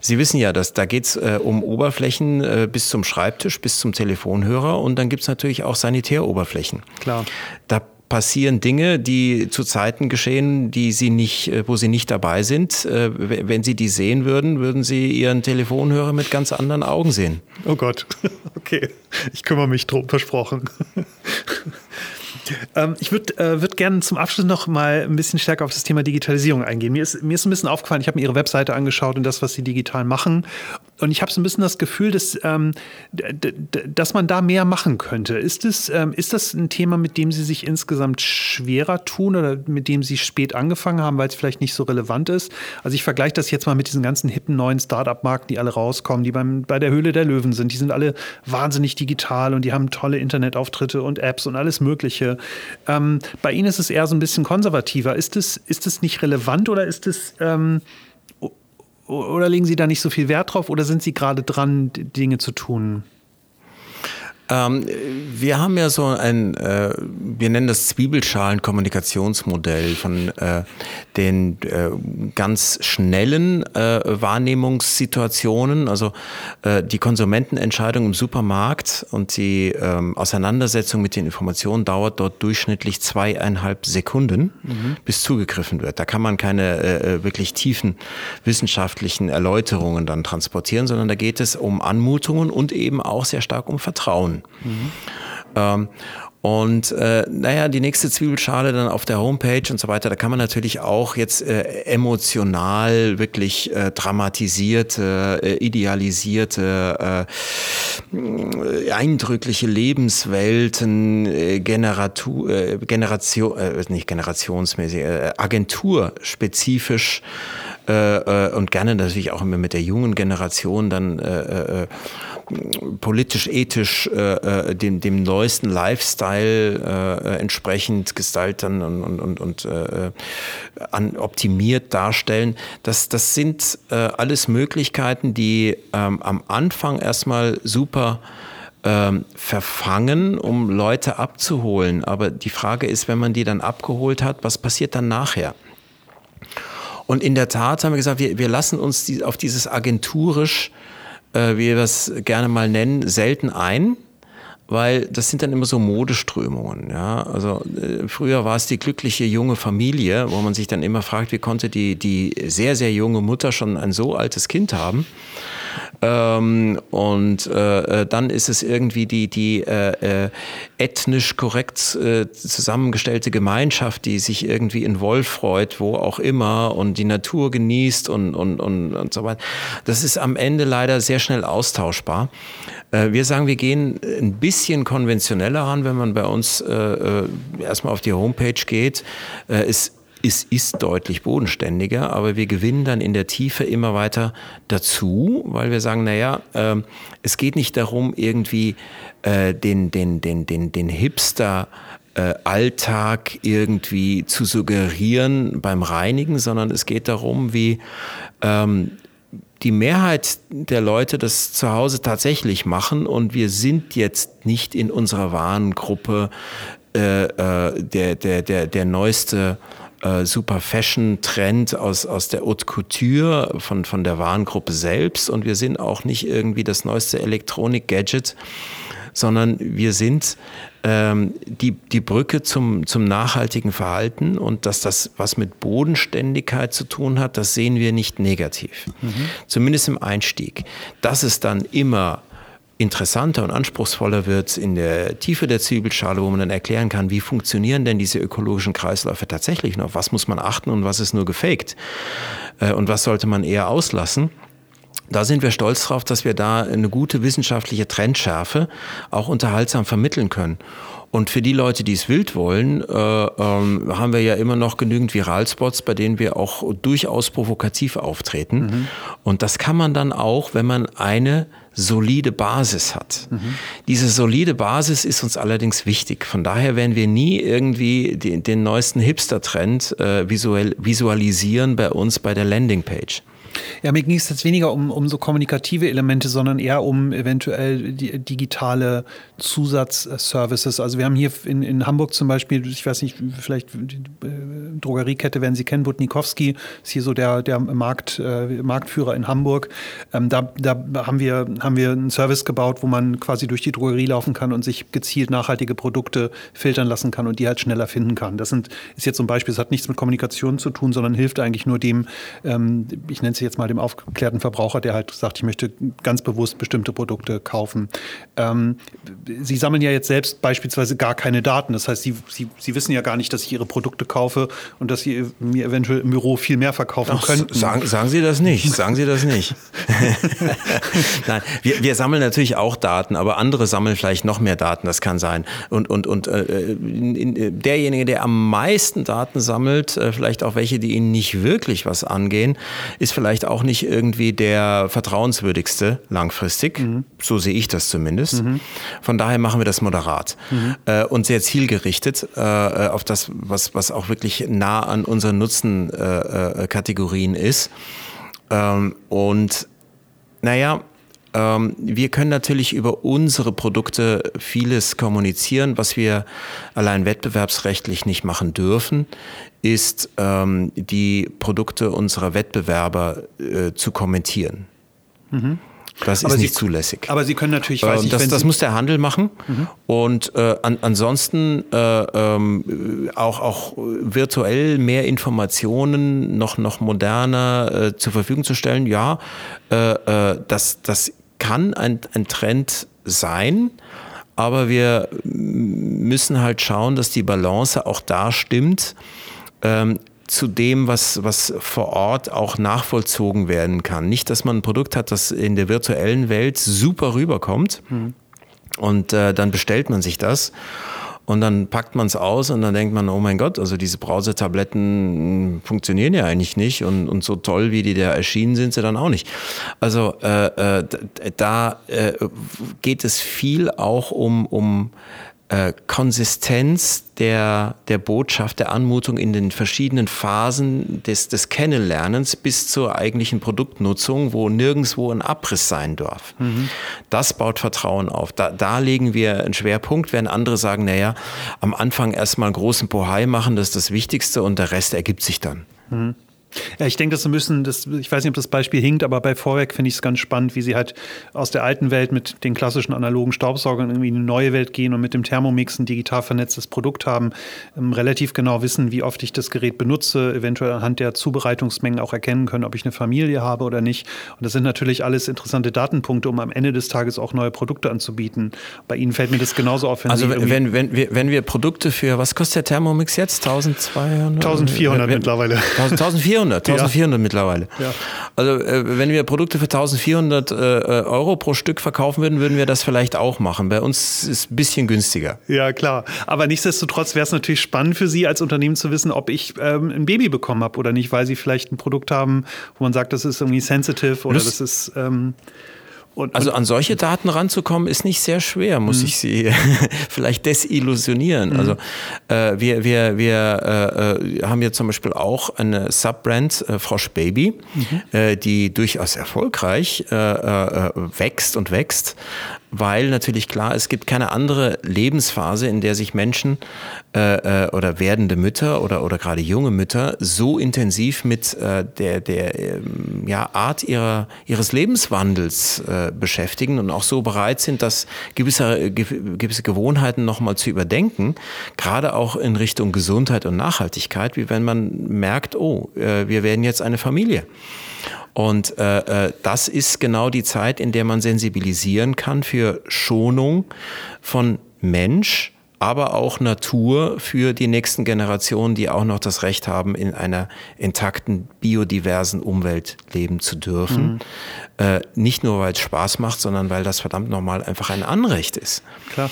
Sie wissen ja, dass da geht es äh, um Oberflächen äh, bis zum Schreibtisch, bis zum Telefonhörer und dann gibt es natürlich auch Sanitäroberflächen. Klar. Da passieren Dinge, die zu Zeiten geschehen, die sie nicht, äh, wo sie nicht dabei sind. Äh, wenn sie die sehen würden, würden sie ihren Telefonhörer mit ganz anderen Augen sehen. Oh Gott, okay, ich kümmere mich drum, versprochen. Ähm, ich würde äh, würd gerne zum Abschluss noch mal ein bisschen stärker auf das Thema Digitalisierung eingehen. Mir ist, mir ist ein bisschen aufgefallen, ich habe mir Ihre Webseite angeschaut und das, was Sie digital machen. Und ich habe so ein bisschen das Gefühl, dass, ähm, dass man da mehr machen könnte. Ist, es, ähm, ist das ein Thema, mit dem Sie sich insgesamt schwerer tun oder mit dem Sie spät angefangen haben, weil es vielleicht nicht so relevant ist? Also ich vergleiche das jetzt mal mit diesen ganzen hippen neuen Start-up-Marken, die alle rauskommen, die beim, bei der Höhle der Löwen sind. Die sind alle wahnsinnig digital und die haben tolle Internetauftritte und Apps und alles Mögliche. Ähm, bei Ihnen ist es eher so ein bisschen konservativer. Ist es, ist es nicht relevant oder ist es ähm, oder legen Sie da nicht so viel Wert drauf oder sind Sie gerade dran, Dinge zu tun? Ähm, wir haben ja so ein, äh, wir nennen das Zwiebelschalen-Kommunikationsmodell von äh, den äh, ganz schnellen äh, Wahrnehmungssituationen, also äh, die Konsumentenentscheidung im Supermarkt und die ähm, Auseinandersetzung mit den Informationen dauert dort durchschnittlich zweieinhalb Sekunden, mhm. bis zugegriffen wird. Da kann man keine äh, wirklich tiefen wissenschaftlichen Erläuterungen dann transportieren, sondern da geht es um Anmutungen und eben auch sehr stark um Vertrauen. Mhm. Ähm, und äh, naja, die nächste Zwiebelschale dann auf der Homepage und so weiter, da kann man natürlich auch jetzt äh, emotional wirklich äh, dramatisierte, äh, idealisierte, äh, eindrückliche Lebenswelten, äh, Generatu äh, Generation, äh, nicht generationsmäßig, äh, agenturspezifisch äh, äh, und gerne natürlich auch immer mit der jungen Generation dann äh, äh, politisch, ethisch äh, äh, dem, dem neuesten Lifestyle äh, entsprechend gestalten und, und, und, und äh, an, optimiert darstellen. Das, das sind äh, alles Möglichkeiten, die ähm, am Anfang erstmal super ähm, verfangen, um Leute abzuholen. Aber die Frage ist, wenn man die dann abgeholt hat, was passiert dann nachher? Und in der Tat haben wir gesagt, wir, wir lassen uns die, auf dieses agenturisch äh, wie wir es gerne mal nennen, selten ein. weil das sind dann immer so Modeströmungen. Ja? Also äh, früher war es die glückliche junge Familie, wo man sich dann immer fragt, wie konnte die, die sehr, sehr junge Mutter schon ein so altes Kind haben. Ähm, und äh, äh, dann ist es irgendwie die, die äh, äh, ethnisch korrekt äh, zusammengestellte Gemeinschaft, die sich irgendwie in Wolf freut, wo auch immer und die Natur genießt und, und, und, und so weiter. Das ist am Ende leider sehr schnell austauschbar. Äh, wir sagen, wir gehen ein bisschen konventioneller ran, wenn man bei uns erstmal auf die Homepage geht. Äh, es ist deutlich bodenständiger, aber wir gewinnen dann in der Tiefe immer weiter dazu, weil wir sagen, naja, äh, es geht nicht darum, irgendwie äh, den, den, den, den, den Hipster äh, Alltag irgendwie zu suggerieren beim Reinigen, sondern es geht darum, wie ähm, die Mehrheit der Leute das zu Hause tatsächlich machen. Und wir sind jetzt nicht in unserer Warengruppe äh, äh, der, der, der, der neueste äh, Super Fashion Trend aus, aus der Haute Couture von, von der Warengruppe selbst und wir sind auch nicht irgendwie das neueste Elektronik-Gadget, sondern wir sind ähm, die, die Brücke zum, zum nachhaltigen Verhalten und dass das was mit Bodenständigkeit zu tun hat, das sehen wir nicht negativ. Mhm. Zumindest im Einstieg. Dass es dann immer interessanter und anspruchsvoller wird in der Tiefe der Zwiebelschale, wo man dann erklären kann, wie funktionieren denn diese ökologischen Kreisläufe tatsächlich noch? Was muss man achten und was ist nur gefaked? Äh, und was sollte man eher auslassen? Da sind wir stolz drauf, dass wir da eine gute wissenschaftliche Trendschärfe auch unterhaltsam vermitteln können. Und für die Leute, die es wild wollen, äh, ähm, haben wir ja immer noch genügend Viralspots, bei denen wir auch durchaus provokativ auftreten. Mhm. Und das kann man dann auch, wenn man eine solide Basis hat. Mhm. Diese solide Basis ist uns allerdings wichtig. Von daher werden wir nie irgendwie den, den neuesten Hipster-Trend äh, visuell, visualisieren bei uns bei der Landingpage. Ja, mir ging es jetzt weniger um, um so kommunikative Elemente, sondern eher um eventuell digitale Zusatzservices. Also wir haben hier in, in Hamburg zum Beispiel, ich weiß nicht, vielleicht die äh, Drogeriekette werden Sie kennen, Wutnikowski ist hier so der, der Markt, äh, Marktführer in Hamburg. Ähm, da da haben, wir, haben wir einen Service gebaut, wo man quasi durch die Drogerie laufen kann und sich gezielt nachhaltige Produkte filtern lassen kann und die halt schneller finden kann. Das sind, ist jetzt zum Beispiel, es hat nichts mit Kommunikation zu tun, sondern hilft eigentlich nur dem, ähm, ich nenne es jetzt mal dem aufgeklärten Verbraucher, der halt sagt, ich möchte ganz bewusst bestimmte Produkte kaufen. Ähm, Sie sammeln ja jetzt selbst beispielsweise gar keine Daten. Das heißt, Sie, Sie, Sie wissen ja gar nicht, dass ich Ihre Produkte kaufe und dass Sie mir eventuell im Büro viel mehr verkaufen Ach, könnten. Sagen, sagen Sie das nicht. Sagen Sie das nicht. Nein, wir, wir sammeln natürlich auch Daten, aber andere sammeln vielleicht noch mehr Daten. Das kann sein. Und, und, und äh, derjenige, der am meisten Daten sammelt, äh, vielleicht auch welche, die Ihnen nicht wirklich was angehen, ist vielleicht auch nicht irgendwie der vertrauenswürdigste langfristig. Mhm. So sehe ich das zumindest. Mhm. Von daher machen wir das moderat mhm. äh, und sehr zielgerichtet äh, auf das, was, was auch wirklich nah an unseren Nutzenkategorien äh, ist. Ähm, und naja, wir können natürlich über unsere Produkte vieles kommunizieren. Was wir allein wettbewerbsrechtlich nicht machen dürfen, ist ähm, die Produkte unserer Wettbewerber äh, zu kommentieren. Mhm. Das aber ist nicht Sie, zulässig. Aber Sie können natürlich, weiß äh, ich, das, das muss der Handel machen. Mhm. Und äh, an, ansonsten äh, ähm, auch, auch virtuell mehr Informationen noch, noch moderner äh, zur Verfügung zu stellen. Ja, äh, äh, das, das kann ein, ein Trend sein. Aber wir müssen halt schauen, dass die Balance auch da stimmt. Ähm, zu dem, was, was vor Ort auch nachvollzogen werden kann. Nicht, dass man ein Produkt hat, das in der virtuellen Welt super rüberkommt mhm. und äh, dann bestellt man sich das und dann packt man es aus und dann denkt man, oh mein Gott, also diese Browsertabletten funktionieren ja eigentlich nicht und, und so toll, wie die da erschienen sind, sie dann auch nicht. Also äh, äh, da äh, geht es viel auch um, um äh, Konsistenz der, der Botschaft, der Anmutung in den verschiedenen Phasen des, des Kennenlernens bis zur eigentlichen Produktnutzung, wo nirgendwo ein Abriss sein darf. Mhm. Das baut Vertrauen auf. Da, da legen wir einen Schwerpunkt, während andere sagen, naja, am Anfang erstmal einen großen Pohai machen, das ist das Wichtigste und der Rest ergibt sich dann. Mhm. Ja, ich denke, das müssen, das, ich weiß nicht, ob das Beispiel hinkt, aber bei Vorwerk finde ich es ganz spannend, wie sie halt aus der alten Welt mit den klassischen analogen Staubsaugern irgendwie in eine neue Welt gehen und mit dem Thermomix ein digital vernetztes Produkt haben, ähm, relativ genau wissen, wie oft ich das Gerät benutze, eventuell anhand der Zubereitungsmengen auch erkennen können, ob ich eine Familie habe oder nicht. Und das sind natürlich alles interessante Datenpunkte, um am Ende des Tages auch neue Produkte anzubieten. Bei Ihnen fällt mir das genauso auf. Wenn also wenn, wenn, wenn, wir, wenn wir Produkte für, was kostet der Thermomix jetzt? 1200? 1400 mittlerweile. 1400? 1400, 1400 ja. mittlerweile. Ja. Also äh, wenn wir Produkte für 1400 äh, Euro pro Stück verkaufen würden, würden wir das vielleicht auch machen. Bei uns ist es ein bisschen günstiger. Ja, klar. Aber nichtsdestotrotz wäre es natürlich spannend für Sie als Unternehmen zu wissen, ob ich ähm, ein Baby bekommen habe oder nicht, weil Sie vielleicht ein Produkt haben, wo man sagt, das ist irgendwie sensitive oder Lust das ist... Ähm, und, also an solche Daten ranzukommen, ist nicht sehr schwer, muss mhm. ich Sie vielleicht desillusionieren. Mhm. Also äh, wir, wir, wir äh, haben ja zum Beispiel auch eine Subbrand, äh, Frosch Baby, mhm. äh, die durchaus erfolgreich äh, äh, wächst und wächst weil natürlich klar, es gibt keine andere Lebensphase, in der sich Menschen äh, äh, oder werdende Mütter oder, oder gerade junge Mütter so intensiv mit äh, der, der ähm, ja, Art ihrer, ihres Lebenswandels äh, beschäftigen und auch so bereit sind, das gewisse, gewisse Gewohnheiten nochmal zu überdenken, gerade auch in Richtung Gesundheit und Nachhaltigkeit, wie wenn man merkt, oh, äh, wir werden jetzt eine Familie. Und äh, äh, das ist genau die Zeit, in der man sensibilisieren kann für Schonung von Mensch, aber auch Natur für die nächsten Generationen, die auch noch das Recht haben, in einer intakten, biodiversen Umwelt leben zu dürfen. Mhm. Äh, nicht nur, weil es Spaß macht, sondern weil das verdammt nochmal einfach ein Anrecht ist. Klar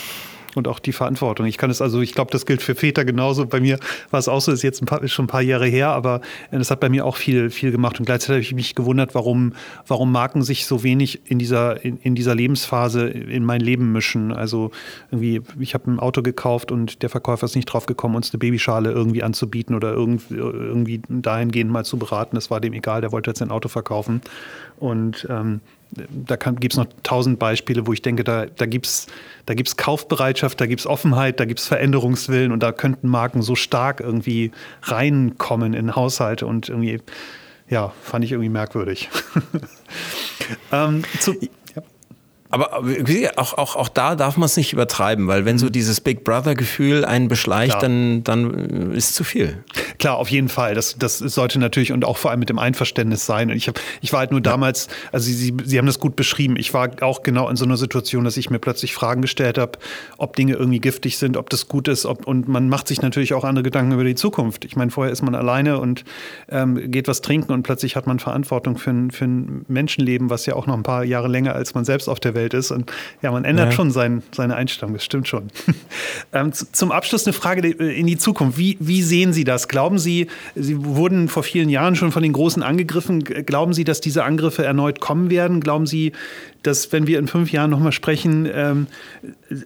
und auch die Verantwortung. Ich kann es also, ich glaube, das gilt für Väter genauso. Bei mir war es auch so, ist jetzt ein paar, ist schon ein paar Jahre her, aber es hat bei mir auch viel, viel gemacht. Und gleichzeitig habe ich mich gewundert, warum, warum Marken sich so wenig in dieser, in, in dieser Lebensphase in mein Leben mischen. Also irgendwie, ich habe ein Auto gekauft und der Verkäufer ist nicht drauf gekommen, uns eine Babyschale irgendwie anzubieten oder irgendwie, irgendwie dahingehend mal zu beraten. Das war dem egal, der wollte jetzt ein Auto verkaufen. Und ähm, da gibt es noch tausend Beispiele, wo ich denke, da, da gibt es da gibt's Kaufbereitschaft, da gibt es Offenheit, da gibt es Veränderungswillen und da könnten Marken so stark irgendwie reinkommen in Haushalte und irgendwie, ja, fand ich irgendwie merkwürdig. ähm, zu, aber auch, auch, auch da darf man es nicht übertreiben, weil wenn so mhm. dieses Big Brother-Gefühl einen beschleicht, dann, dann ist zu viel. Klar, auf jeden Fall. Das, das sollte natürlich und auch vor allem mit dem Einverständnis sein. Und ich, hab, ich war halt nur damals, also Sie, Sie, Sie haben das gut beschrieben, ich war auch genau in so einer Situation, dass ich mir plötzlich Fragen gestellt habe, ob Dinge irgendwie giftig sind, ob das gut ist. Ob, und man macht sich natürlich auch andere Gedanken über die Zukunft. Ich meine, vorher ist man alleine und ähm, geht was trinken und plötzlich hat man Verantwortung für ein, für ein Menschenleben, was ja auch noch ein paar Jahre länger als man selbst auf der Welt Welt ist. Und ja, man ändert ja. schon sein, seine Einstellung, das stimmt schon. ähm, zum Abschluss eine Frage in die Zukunft. Wie, wie sehen Sie das? Glauben Sie, Sie wurden vor vielen Jahren schon von den Großen angegriffen. Glauben Sie, dass diese Angriffe erneut kommen werden? Glauben Sie, dass, wenn wir in fünf Jahren nochmal sprechen, ähm,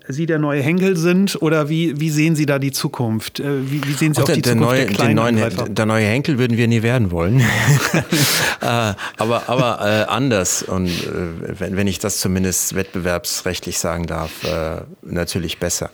Sie der neue Henkel sind? Oder wie, wie sehen Sie da die Zukunft? Äh, wie, wie, sehen Sie auch die der, Zukunft neue, der kleinen neuen, Der neue Henkel würden wir nie werden wollen. äh, aber aber äh, anders. Und äh, wenn, wenn ich das zumindest wettbewerbsrechtlich sagen darf, äh, natürlich besser.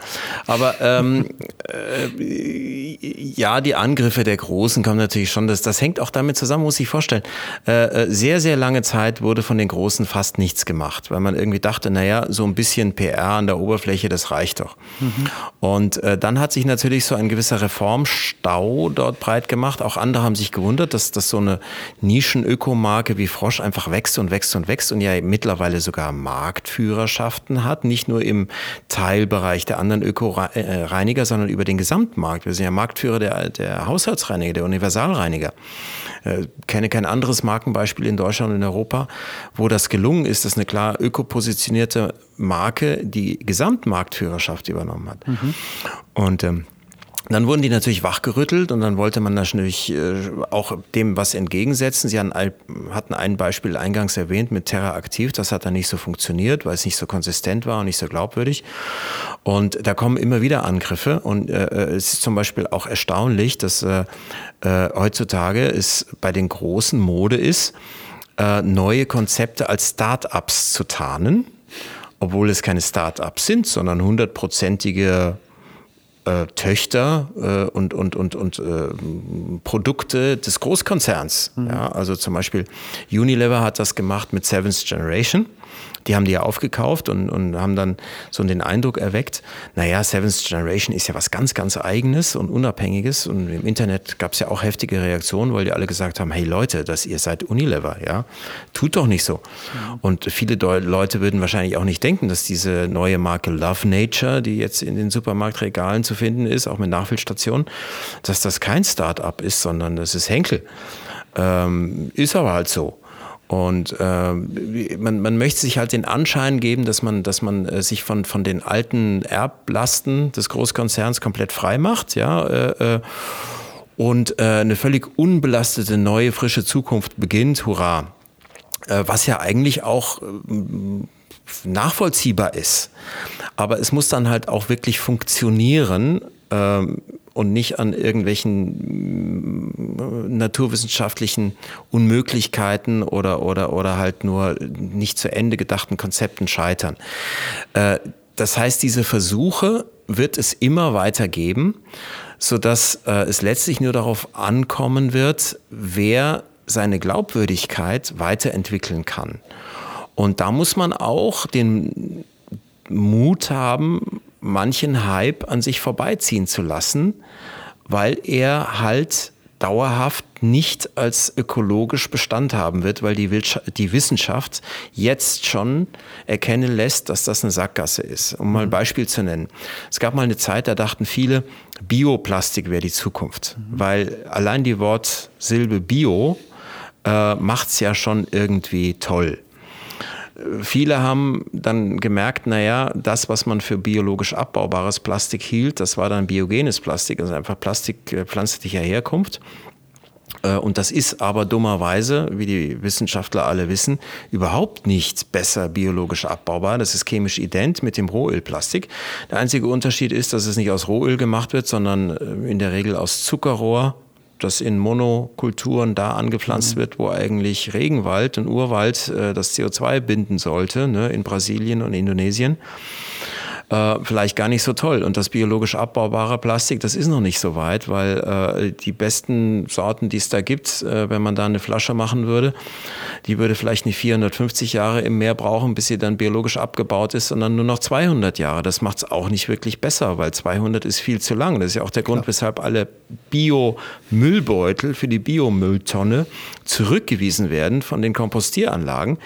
Aber ähm, äh, ja, die Angriffe der Großen kommen natürlich schon. Das, das hängt auch damit zusammen, muss ich vorstellen. sehr, sehr lange Zeit wurde von den Großen fast nichts gemacht gemacht, weil man irgendwie dachte, naja, so ein bisschen PR an der Oberfläche, das reicht doch. Mhm. Und äh, dann hat sich natürlich so ein gewisser Reformstau dort breit gemacht. Auch andere haben sich gewundert, dass, dass so eine Nischenökomarke wie Frosch einfach wächst und wächst und wächst und ja mittlerweile sogar Marktführerschaften hat, nicht nur im Teilbereich der anderen Ökoreiniger, sondern über den Gesamtmarkt. Wir sind ja Marktführer der, der Haushaltsreiniger, der Universalreiniger. Äh, kenne kein anderes Markenbeispiel in Deutschland und in Europa, wo das gelungen ist, dass eine klar ökopositionierte Marke die Gesamtmarktführerschaft übernommen hat. Mhm. Und ähm, dann wurden die natürlich wachgerüttelt und dann wollte man natürlich äh, auch dem was entgegensetzen. Sie hatten ein Beispiel eingangs erwähnt mit Terra Aktiv. Das hat dann nicht so funktioniert, weil es nicht so konsistent war und nicht so glaubwürdig. Und da kommen immer wieder Angriffe. Und äh, äh es ist zum Beispiel auch erstaunlich, dass äh, äh, heutzutage es bei den großen Mode ist, äh, neue Konzepte als Start-ups zu tarnen, obwohl es keine Start-ups sind, sondern hundertprozentige äh, Töchter äh, und, und, und, und äh, Produkte des Großkonzerns. Mhm. Ja, also zum Beispiel Unilever hat das gemacht mit Seventh Generation. Die haben die ja aufgekauft und, und haben dann so den Eindruck erweckt, naja, Seventh Generation ist ja was ganz, ganz Eigenes und Unabhängiges. Und im Internet gab es ja auch heftige Reaktionen, weil die alle gesagt haben, hey Leute, dass ihr seid Unilever, ja, tut doch nicht so. Und viele Leute würden wahrscheinlich auch nicht denken, dass diese neue Marke Love Nature, die jetzt in den Supermarktregalen zu finden ist, auch mit Nachfüllstationen, dass das kein Start-up ist, sondern das ist Henkel. Ähm, ist aber halt so. Und äh, man, man möchte sich halt den Anschein geben, dass man, dass man äh, sich von, von den alten Erblasten des Großkonzerns komplett frei macht, ja. Äh, äh und äh, eine völlig unbelastete neue, frische Zukunft beginnt. Hurra! Äh, was ja eigentlich auch nachvollziehbar ist. Aber es muss dann halt auch wirklich funktionieren. Und nicht an irgendwelchen mm, naturwissenschaftlichen Unmöglichkeiten oder, oder, oder halt nur nicht zu Ende gedachten Konzepten scheitern. Äh, das heißt, diese Versuche wird es immer weiter geben, sodass äh, es letztlich nur darauf ankommen wird, wer seine Glaubwürdigkeit weiterentwickeln kann. Und da muss man auch den Mut haben, manchen Hype an sich vorbeiziehen zu lassen, weil er halt dauerhaft nicht als ökologisch Bestand haben wird, weil die, die, Wissenschaft jetzt schon erkennen lässt, dass das eine Sackgasse ist. Um mal ein mhm. Beispiel zu nennen. Es gab mal eine Zeit, da dachten viele, Bioplastik wäre die Zukunft, mhm. weil allein die Wortsilbe Bio äh, macht es ja schon irgendwie toll. Viele haben dann gemerkt, naja, das, was man für biologisch abbaubares Plastik hielt, das war dann biogenes Plastik, also einfach Plastik äh, pflanzlicher Herkunft. Äh, und das ist aber dummerweise, wie die Wissenschaftler alle wissen, überhaupt nicht besser biologisch abbaubar. Das ist chemisch ident mit dem Rohölplastik. Der einzige Unterschied ist, dass es nicht aus Rohöl gemacht wird, sondern äh, in der Regel aus Zuckerrohr das in Monokulturen da angepflanzt mhm. wird, wo eigentlich Regenwald und Urwald äh, das CO2 binden sollte, ne, in Brasilien und Indonesien äh, vielleicht gar nicht so toll. Und das biologisch abbaubare Plastik, das ist noch nicht so weit, weil äh, die besten Sorten, die es da gibt, äh, wenn man da eine Flasche machen würde, die würde vielleicht nicht 450 Jahre im Meer brauchen, bis sie dann biologisch abgebaut ist, sondern nur noch 200 Jahre. Das macht es auch nicht wirklich besser, weil 200 ist viel zu lang. Das ist ja auch der Grund, weshalb alle Bio-Müllbeutel für die Biomülltonne zurückgewiesen werden von den Kompostieranlagen,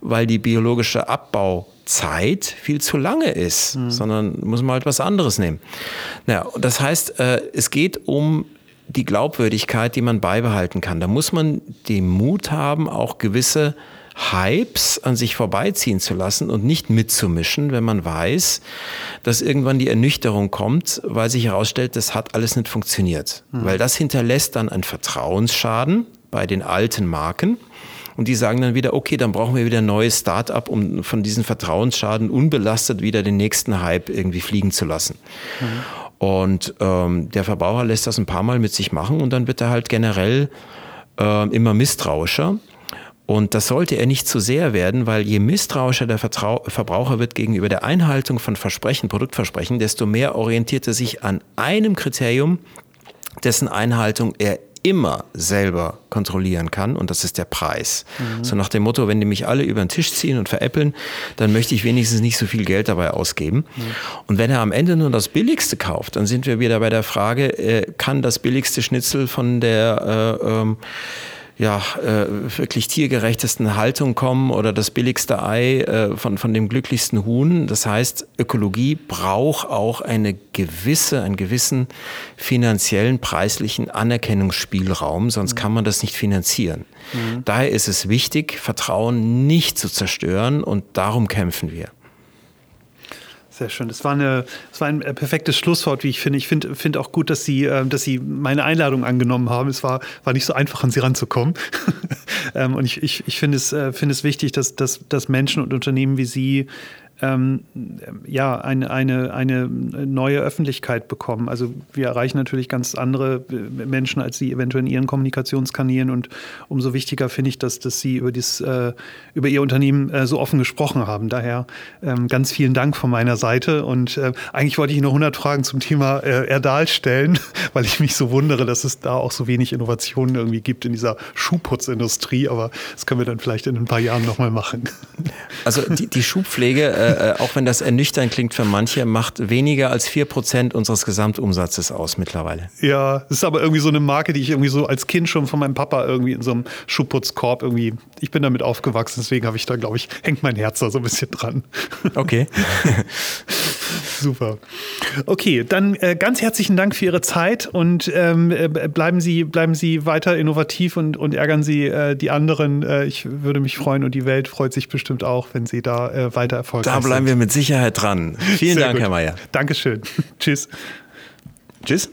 weil die biologische Abbau Zeit viel zu lange ist, mhm. sondern muss man halt was anderes nehmen. Naja, das heißt, äh, es geht um die Glaubwürdigkeit, die man beibehalten kann. Da muss man den Mut haben, auch gewisse Hypes an sich vorbeiziehen zu lassen und nicht mitzumischen, wenn man weiß, dass irgendwann die Ernüchterung kommt, weil sich herausstellt, das hat alles nicht funktioniert. Mhm. Weil das hinterlässt dann einen Vertrauensschaden bei den alten Marken. Und die sagen dann wieder, okay, dann brauchen wir wieder ein neues Start-up, um von diesen Vertrauensschaden unbelastet wieder den nächsten Hype irgendwie fliegen zu lassen. Mhm. Und ähm, der Verbraucher lässt das ein paar Mal mit sich machen und dann wird er halt generell äh, immer misstrauischer. Und das sollte er nicht zu sehr werden, weil je misstrauischer der Vertrau Verbraucher wird gegenüber der Einhaltung von Versprechen, Produktversprechen, desto mehr orientiert er sich an einem Kriterium, dessen Einhaltung er immer selber kontrollieren kann und das ist der Preis. Mhm. So nach dem Motto, wenn die mich alle über den Tisch ziehen und veräppeln, dann möchte ich wenigstens nicht so viel Geld dabei ausgeben. Mhm. Und wenn er am Ende nur das Billigste kauft, dann sind wir wieder bei der Frage, äh, kann das billigste Schnitzel von der äh, ähm, ja, äh, wirklich tiergerechtesten Haltung kommen oder das billigste Ei äh, von, von dem glücklichsten Huhn. Das heißt, Ökologie braucht auch eine gewisse, einen gewissen finanziellen, preislichen Anerkennungsspielraum, sonst kann man das nicht finanzieren. Mhm. Daher ist es wichtig, Vertrauen nicht zu zerstören und darum kämpfen wir. Sehr schön. Das war, eine, das war ein äh, perfektes Schlusswort, wie ich finde. Ich finde find auch gut, dass Sie, äh, dass Sie meine Einladung angenommen haben. Es war, war nicht so einfach, an Sie ranzukommen. ähm, und ich, ich, ich finde es, äh, find es wichtig, dass, dass, dass Menschen und Unternehmen wie Sie ähm, ja, eine, eine, eine neue Öffentlichkeit bekommen. Also wir erreichen natürlich ganz andere äh, Menschen als sie eventuell in ihren Kommunikationskanälen und umso wichtiger finde ich, dass, dass sie über, dies, äh, über ihr Unternehmen äh, so offen gesprochen haben. Daher ähm, ganz vielen Dank von meiner Seite und äh, eigentlich wollte ich nur 100 Fragen zum Thema äh, Erdal stellen, weil ich mich so wundere, dass es da auch so wenig Innovationen irgendwie gibt in dieser Schuhputzindustrie, aber das können wir dann vielleicht in ein paar Jahren nochmal machen. Also die, die Schuhpflege, äh, auch wenn das ernüchternd klingt für manche, macht weniger als vier Prozent unseres Gesamtumsatzes aus mittlerweile. Ja, das ist aber irgendwie so eine Marke, die ich irgendwie so als Kind schon von meinem Papa irgendwie in so einem Schuhputzkorb irgendwie, ich bin damit aufgewachsen, deswegen habe ich da, glaube ich, hängt mein Herz da so ein bisschen dran. Okay. Super. Okay, dann äh, ganz herzlichen Dank für Ihre Zeit und ähm, äh, bleiben, Sie, bleiben Sie weiter innovativ und, und ärgern Sie äh, die anderen. Äh, ich würde mich freuen und die Welt freut sich bestimmt auch, wenn Sie da äh, weiter erfolgreich sind. Da bleiben sind. wir mit Sicherheit dran. Vielen Sehr Dank, gut. Herr Mayer. Dankeschön. Tschüss. Tschüss.